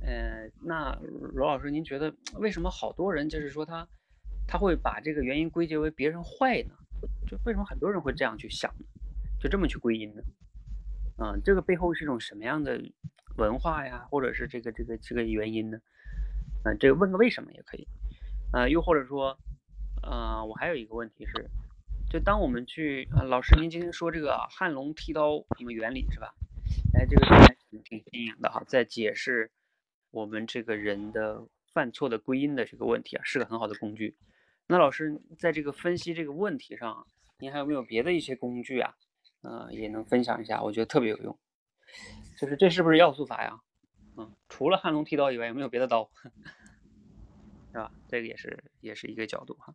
呃，那罗老师您觉得为什么好多人就是说他他会把这个原因归结为别人坏呢？就为什么很多人会这样去想呢？就这么去归因呢？嗯，这个背后是一种什么样的？文化呀，或者是这个这个这个原因呢？嗯，这个问个为什么也可以。啊，又或者说，啊，我还有一个问题是，就当我们去，啊，老师您今天说这个汉龙剃刀什么原理是吧？哎，这个挺挺新颖的哈，在解释我们这个人的犯错的归因的这个问题啊，是个很好的工具。那老师在这个分析这个问题上，您还有没有别的一些工具啊？嗯，也能分享一下，我觉得特别有用。就是这是不是要素法呀？嗯，除了汉龙剃刀以外，有没有别的刀？是吧？这个也是也是一个角度哈。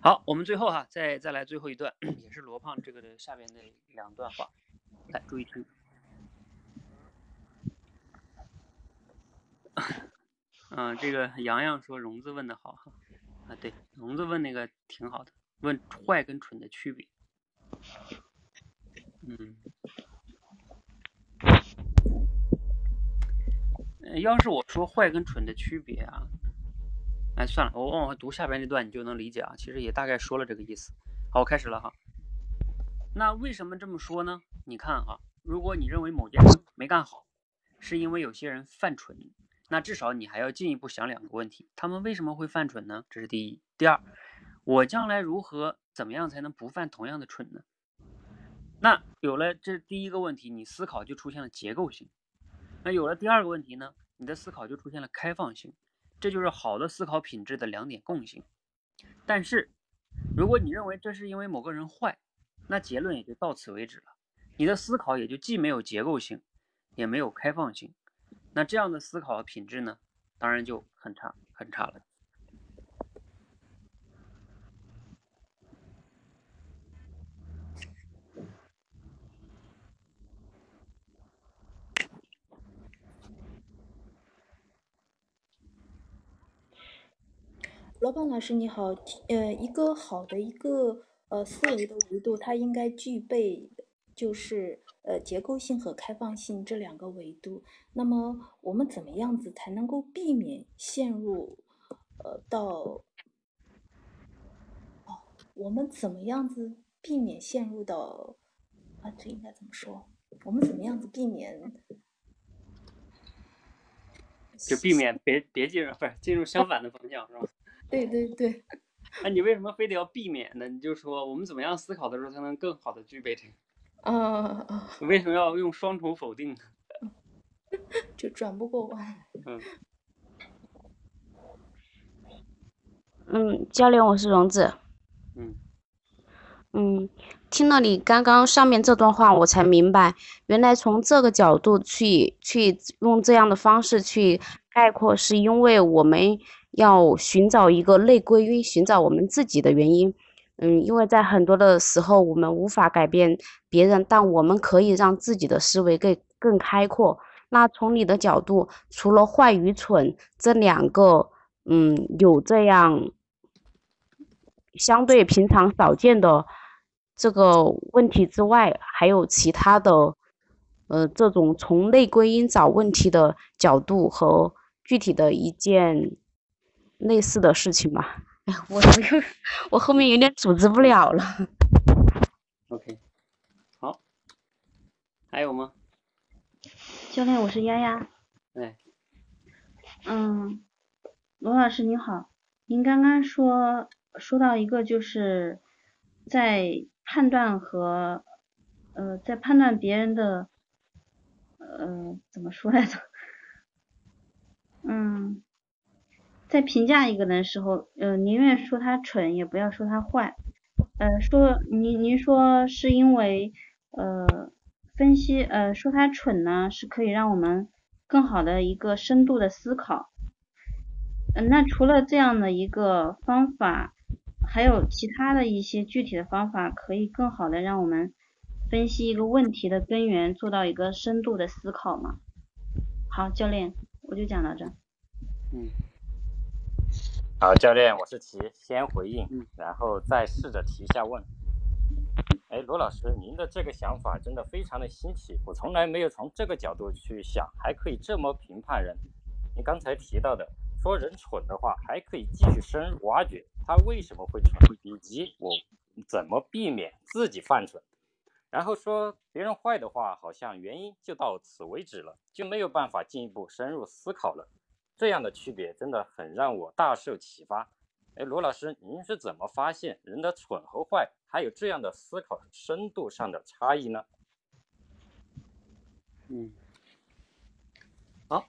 好，我们最后哈，再再来最后一段，也是罗胖这个的下边的两段话，来注意听。嗯，这个洋洋说荣子问的好哈，啊对，荣子问那个挺好的，问坏跟蠢的区别。嗯。要是我说坏跟蠢的区别啊，哎，算了，我往回读下边这段，你就能理解啊。其实也大概说了这个意思。好，我开始了哈。那为什么这么说呢？你看哈，如果你认为某件事没干好，是因为有些人犯蠢，那至少你还要进一步想两个问题：他们为什么会犯蠢呢？这是第一。第二，我将来如何怎么样才能不犯同样的蠢呢？那有了这第一个问题，你思考就出现了结构性。那有了第二个问题呢？你的思考就出现了开放性，这就是好的思考品质的两点共性。但是，如果你认为这是因为某个人坏，那结论也就到此为止了。你的思考也就既没有结构性，也没有开放性。那这样的思考品质呢，当然就很差很差了。罗胖老师你好，呃，一个好的一个呃思维的维度，它应该具备就是呃结构性和开放性这两个维度。那么我们怎么样子才能够避免陷入呃到哦？我们怎么样子避免陷入到啊？这应该怎么说？我们怎么样子避免？就避免别别进入不是进入相反的方向是吧？对 对对，那你为什么非得要避免呢？你就说我们怎么样思考的时候才能更好的具备这个？啊啊！你为什么要用双重否定呢？就转不过弯。嗯。嗯，教练，我是荣子。嗯。嗯，听了你刚刚上面这段话，我才明白，原来从这个角度去去用这样的方式去概括，是因为我们。要寻找一个内归因，寻找我们自己的原因。嗯，因为在很多的时候，我们无法改变别人，但我们可以让自己的思维更更开阔。那从你的角度，除了坏与蠢这两个，嗯，有这样相对平常少见的这个问题之外，还有其他的，呃，这种从内归因找问题的角度和具体的一件类似的事情吗？哎呀，我我又我后面有点组织不了了。OK，好，还有吗？教练，我是丫丫。哎，嗯，罗老师您好，您刚刚说说到一个就是在判断和呃在判断别人的呃怎么说来着？嗯，在评价一个人的时候，呃宁愿说他蠢，也不要说他坏。呃，说您您说是因为呃分析呃说他蠢呢，是可以让我们更好的一个深度的思考。嗯，那除了这样的一个方法，还有其他的一些具体的方法，可以更好的让我们分析一个问题的根源，做到一个深度的思考吗？好，教练，我就讲到这。嗯，好，教练，我是齐，先回应嗯，然后再试着提一下问。哎，罗老师，您的这个想法真的非常的新奇，我从来没有从这个角度去想，还可以这么评判人。您刚才提到的，说人蠢的话，还可以继续深入挖掘他为什么会蠢，以及我怎么避免自己犯蠢。然后说别人坏的话，好像原因就到此为止了，就没有办法进一步深入思考了。这样的区别真的很让我大受启发。哎，罗老师，您是怎么发现人的蠢和坏还有这样的思考深度上的差异呢？嗯，好，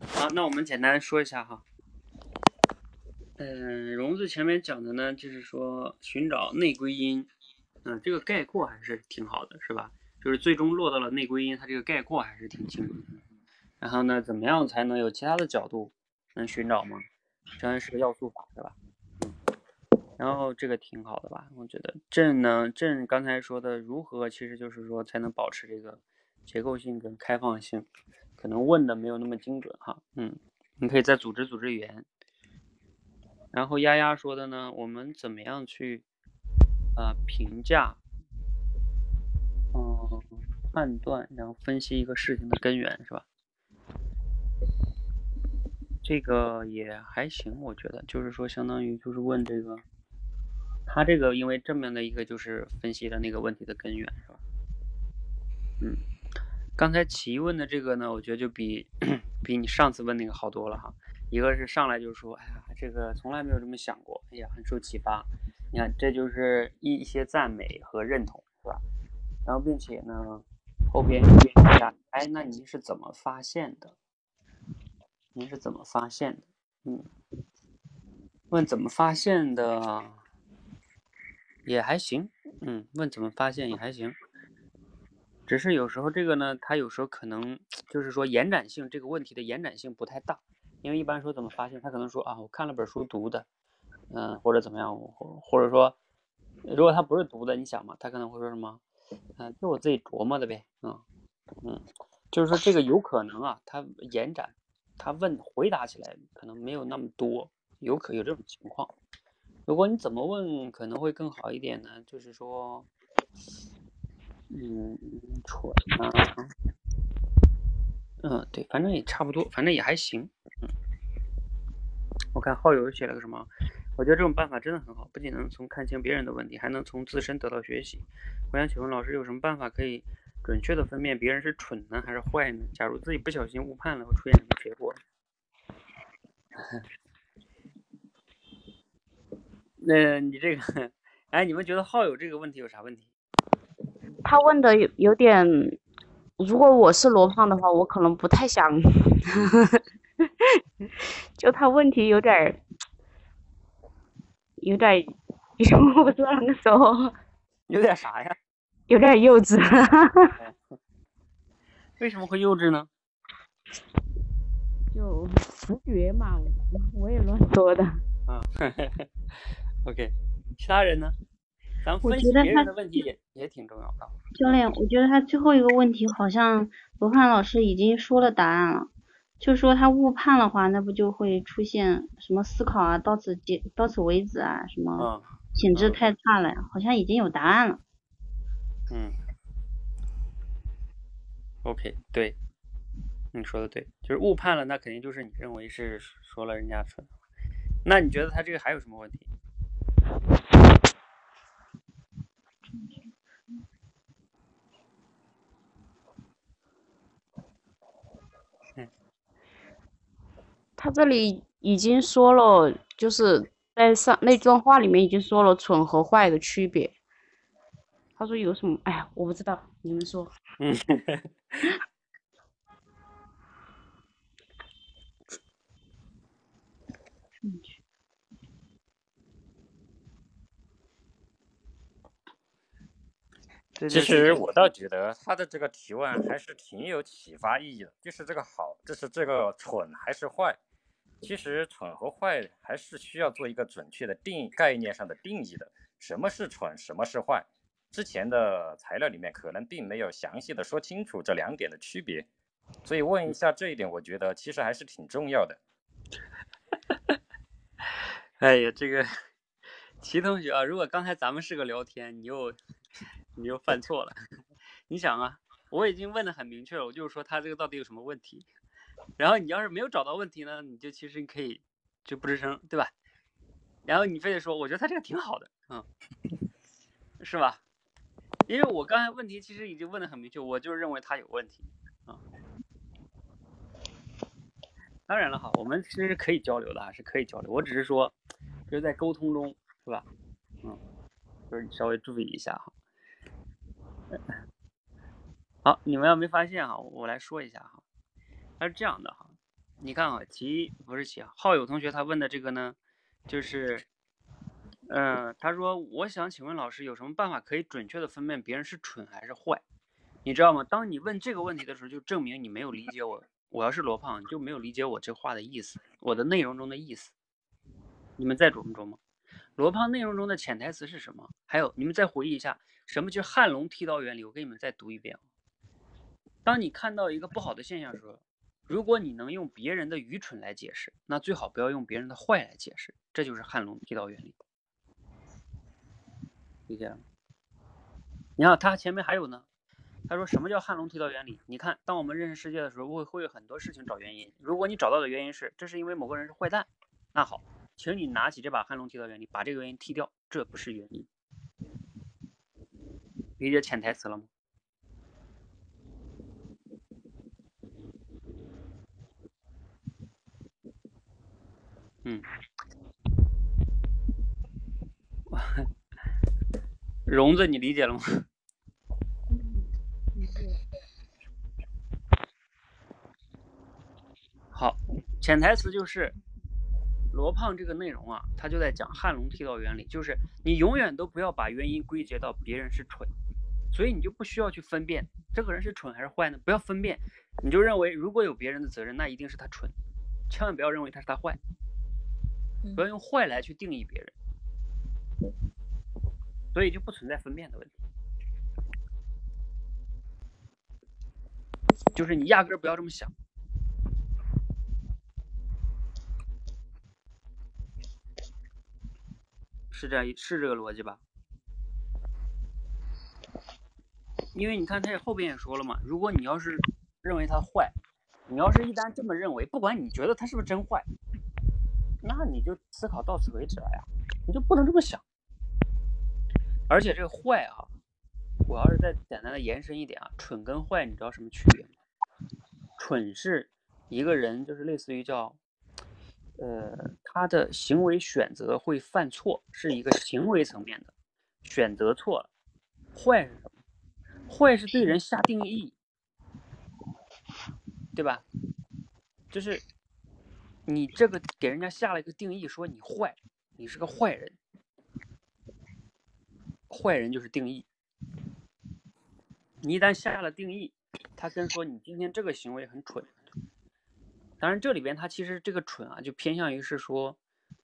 好，那我们简单说一下哈。嗯，荣子前面讲的呢，就是说寻找内归因，嗯、这个概括还是挺好的，是吧？就是最终落到了内归因，它这个概括还是挺清楚的。然后呢，怎么样才能有其他的角度能寻找吗？这还是个要素法，对吧？嗯，然后这个挺好的吧？我觉得正呢，正刚才说的如何，其实就是说才能保持这个结构性跟开放性，可能问的没有那么精准哈。嗯，你可以再组织组织语言。然后丫丫说的呢，我们怎么样去呃评价，嗯、判断，然后分析一个事情的根源是吧？这个也还行，我觉得就是说，相当于就是问这个，他这个因为正面的一个就是分析了那个问题的根源是吧？嗯，刚才奇问的这个呢，我觉得就比 比你上次问那个好多了哈。一个是上来就说，哎呀，这个从来没有这么想过，哎呀，很受启发。你看，这就是一一些赞美和认同，是吧？然后并且呢，后边又问一下，哎，那您是怎么发现的？您是怎么发现的？嗯，问怎么发现的也还行，嗯，问怎么发现也还行。只是有时候这个呢，它有时候可能就是说延展性这个问题的延展性不太大，因为一般说怎么发现，他可能说啊，我看了本书读的，嗯，或者怎么样，或或者说，如果他不是读的，你想嘛，他可能会说什么，嗯、就我自己琢磨的呗，嗯嗯，就是说这个有可能啊，他延展，他问回答起来可能没有那么多，有可有这种情况。如果你怎么问可能会更好一点呢？就是说，嗯，蠢啊，嗯，对，反正也差不多，反正也还行。嗯，我看好友写了个什么，我觉得这种办法真的很好，不仅能从看清别人的问题，还能从自身得到学习。我想请问老师有什么办法可以准确的分辨别人是蠢呢还是坏呢？假如自己不小心误判了，会出现什么结果？那你这个，哎，你们觉得好友这个问题有啥问题？他问的有有点，如果我是罗胖的话，我可能不太想，就他问题有点，有点，我不知道那时候有点啥呀？有点幼稚。为什么会幼稚呢？就直觉嘛，我也乱说的。啊，OK，其他人呢？咱们我分析别觉得他人的问题也也挺重要的。教练，我觉得他最后一个问题好像罗汉老师已经说了答案了，就说他误判的话，那不就会出现什么思考啊，到此结到此为止啊，什么啊，品质嗯太差了呀，好像已经有答案了。嗯，OK，对，你说的对，就是误判了，那肯定就是你认为是说了人家蠢。那你觉得他这个还有什么问题？他这里已经说了，就是在上那段话里面已经说了蠢和坏的区别。他说有什么？哎呀，我不知道，你们说。其就是实我倒觉得他的这个提问还是挺有启发意义的，就是这个好，就是这个蠢还是坏。其实蠢和坏还是需要做一个准确的定概念上的定义的。什么是蠢，什么是坏？之前的材料里面可能并没有详细的说清楚这两点的区别，所以问一下这一点，我觉得其实还是挺重要的。哎呀，这个齐同学啊，如果刚才咱们是个聊天，你又你又犯错了。你想啊，我已经问的很明确了，我就是说他这个到底有什么问题。然后你要是没有找到问题呢，你就其实你可以就不吱声，对吧？然后你非得说，我觉得他这个挺好的，嗯，是吧？因为我刚才问题其实已经问的很明确，我就是认为他有问题啊。当然了哈，我们其实可以交流的啊，是可以交流。我只是说，就是在沟通中，是吧？嗯，就是你稍微注意一下哈。好，你们要没发现哈，我来说一下哈。它是这样的哈，你看啊，齐不是齐啊，浩友同学他问的这个呢，就是，嗯、他说我想请问老师有什么办法可以准确的分辨别人是蠢还是坏？你知道吗？当你问这个问题的时候，就证明你没有理解我。我要是罗胖，你就没有理解我这话的意思，我的内容中的意思。你们再琢磨琢磨，罗胖内容中的潜台词是什么？还有，你们再回忆一下，什么叫汉龙剃刀原理？我给你们再读一遍。当你看到一个不好的现象时候，如果你能用别人的愚蠢来解释，那最好不要用别人的坏来解释，这就是汉龙剃刀原理。理解了？你看他前面还有呢，他说什么叫汉龙剃刀原理？你看，当我们认识世界的时候，会会有很多事情找原因。如果你找到的原因是这是因为某个人是坏蛋，那好，请你拿起这把汉龙剃刀原理，把这个原因剔掉，这不是原因。理解潜台词了吗？嗯，荣子，你理解了吗？好，潜台词就是罗胖这个内容啊，他就在讲汉龙剃刀原理，就是你永远都不要把原因归结到别人是蠢，所以你就不需要去分辨这个人是蠢还是坏呢？不要分辨，你就认为如果有别人的责任，那一定是他蠢，千万不要认为他是他坏，不要用坏来去定义别人，所以就不存在分辨的问题。就是你压根儿不要这么想。是这样，是这个逻辑吧？因为你看，他也后边也说了嘛，如果你要是认为他坏，你要是一旦这么认为，不管你觉得他是不是真坏，那你就思考到此为止了呀，你就不能这么想。而且这个坏啊，我要是再简单的延伸一点啊，蠢跟坏，你知道什么区别吗？蠢是一个人，就是类似于叫，呃，他的行为选择会犯错，是一个行为层面的选择错了。坏是什么？坏是对人下定义，对吧？就是你这个给人家下了一个定义，说你坏，你是个坏人，坏人就是定义。你一旦下了定义，他跟说你今天这个行为很蠢。当然，这里边他其实这个蠢啊，就偏向于是说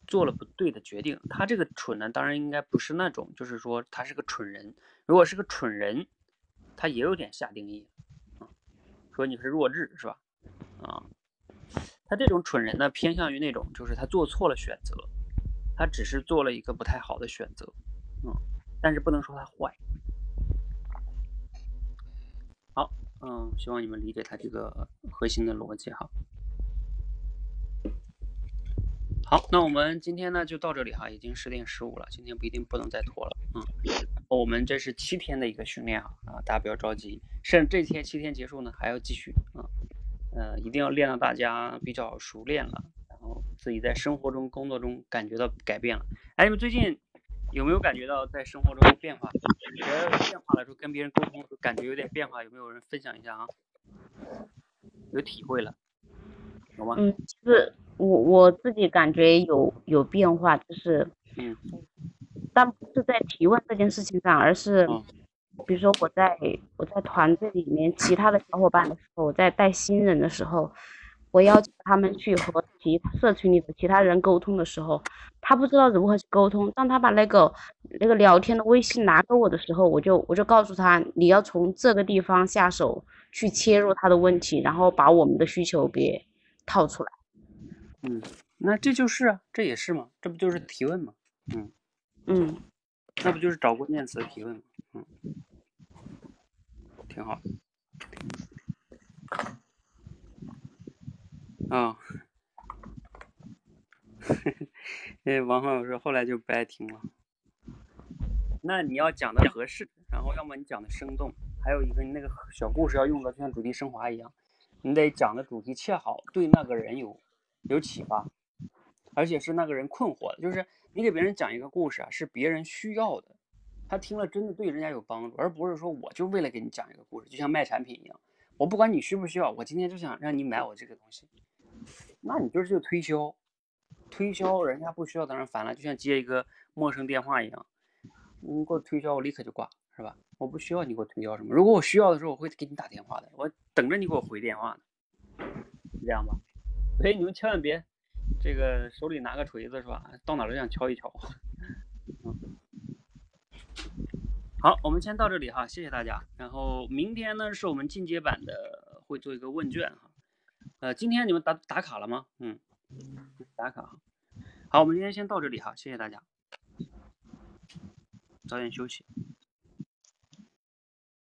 做了不对的决定。他这个蠢呢，当然应该不是那种，就是说他是个蠢人。如果是个蠢人，他也有点下定义啊，说你是弱智是吧？啊，他这种蠢人呢，偏向于那种就是他做错了选择，他只是做了一个不太好的选择，嗯，但是不能说他坏。好，嗯，希望你们理解他这个核心的逻辑哈。好，那我们今天呢就到这里哈，已经十点十五了，今天不一定不能再拖了，嗯，我们这是七天的一个训练啊，啊，大家不要着急，甚至这天七天结束呢还要继续啊，呃，一定要练到大家比较熟练了，然后自己在生活中、工作中感觉到改变了。哎，你们最近有没有感觉到在生活中的变化？觉得变化的时候跟别人沟通感觉有点变化，有没有人分享一下啊？有体会了，有吗？嗯，是。我我自己感觉有有变化，就是，嗯，但不是在提问这件事情上，而是，比如说我在我在团队里面其他的小伙伴的时候，我在带新人的时候，我要求他们去和其社群里的其他人沟通的时候，他不知道如何去沟通。当他把那个那个聊天的微信拿给我的时候，我就我就告诉他，你要从这个地方下手去切入他的问题，然后把我们的需求给套出来。嗯，那这就是啊，这也是嘛，这不就是提问嘛？嗯嗯，那不就是找关键词提问嘛？嗯，挺好。啊，哎，王浩老师后来就不爱听了。那你要讲的合适，然后要么你讲的生动，还有一个你那个小故事要用的就像主题升华一样，你得讲的主题切好，对那个人有。有启发，而且是那个人困惑的，就是你给别人讲一个故事啊，是别人需要的，他听了真的对人家有帮助，而不是说我就为了给你讲一个故事，就像卖产品一样，我不管你需不需要，我今天就想让你买我这个东西，那你就是就推销，推销人家不需要当然烦了，就像接一个陌生电话一样，你给我推销我立刻就挂，是吧？我不需要你给我推销什么，如果我需要的时候我会给你打电话的，我等着你给我回电话呢，是这样吧？所以你们千万别，这个手里拿个锤子是吧？到哪都想敲一敲。嗯，好，我们先到这里哈，谢谢大家。然后明天呢是我们进阶版的，会做一个问卷哈。呃，今天你们打打卡了吗？嗯，打卡。好，我们今天先到这里哈，谢谢大家，早点休息。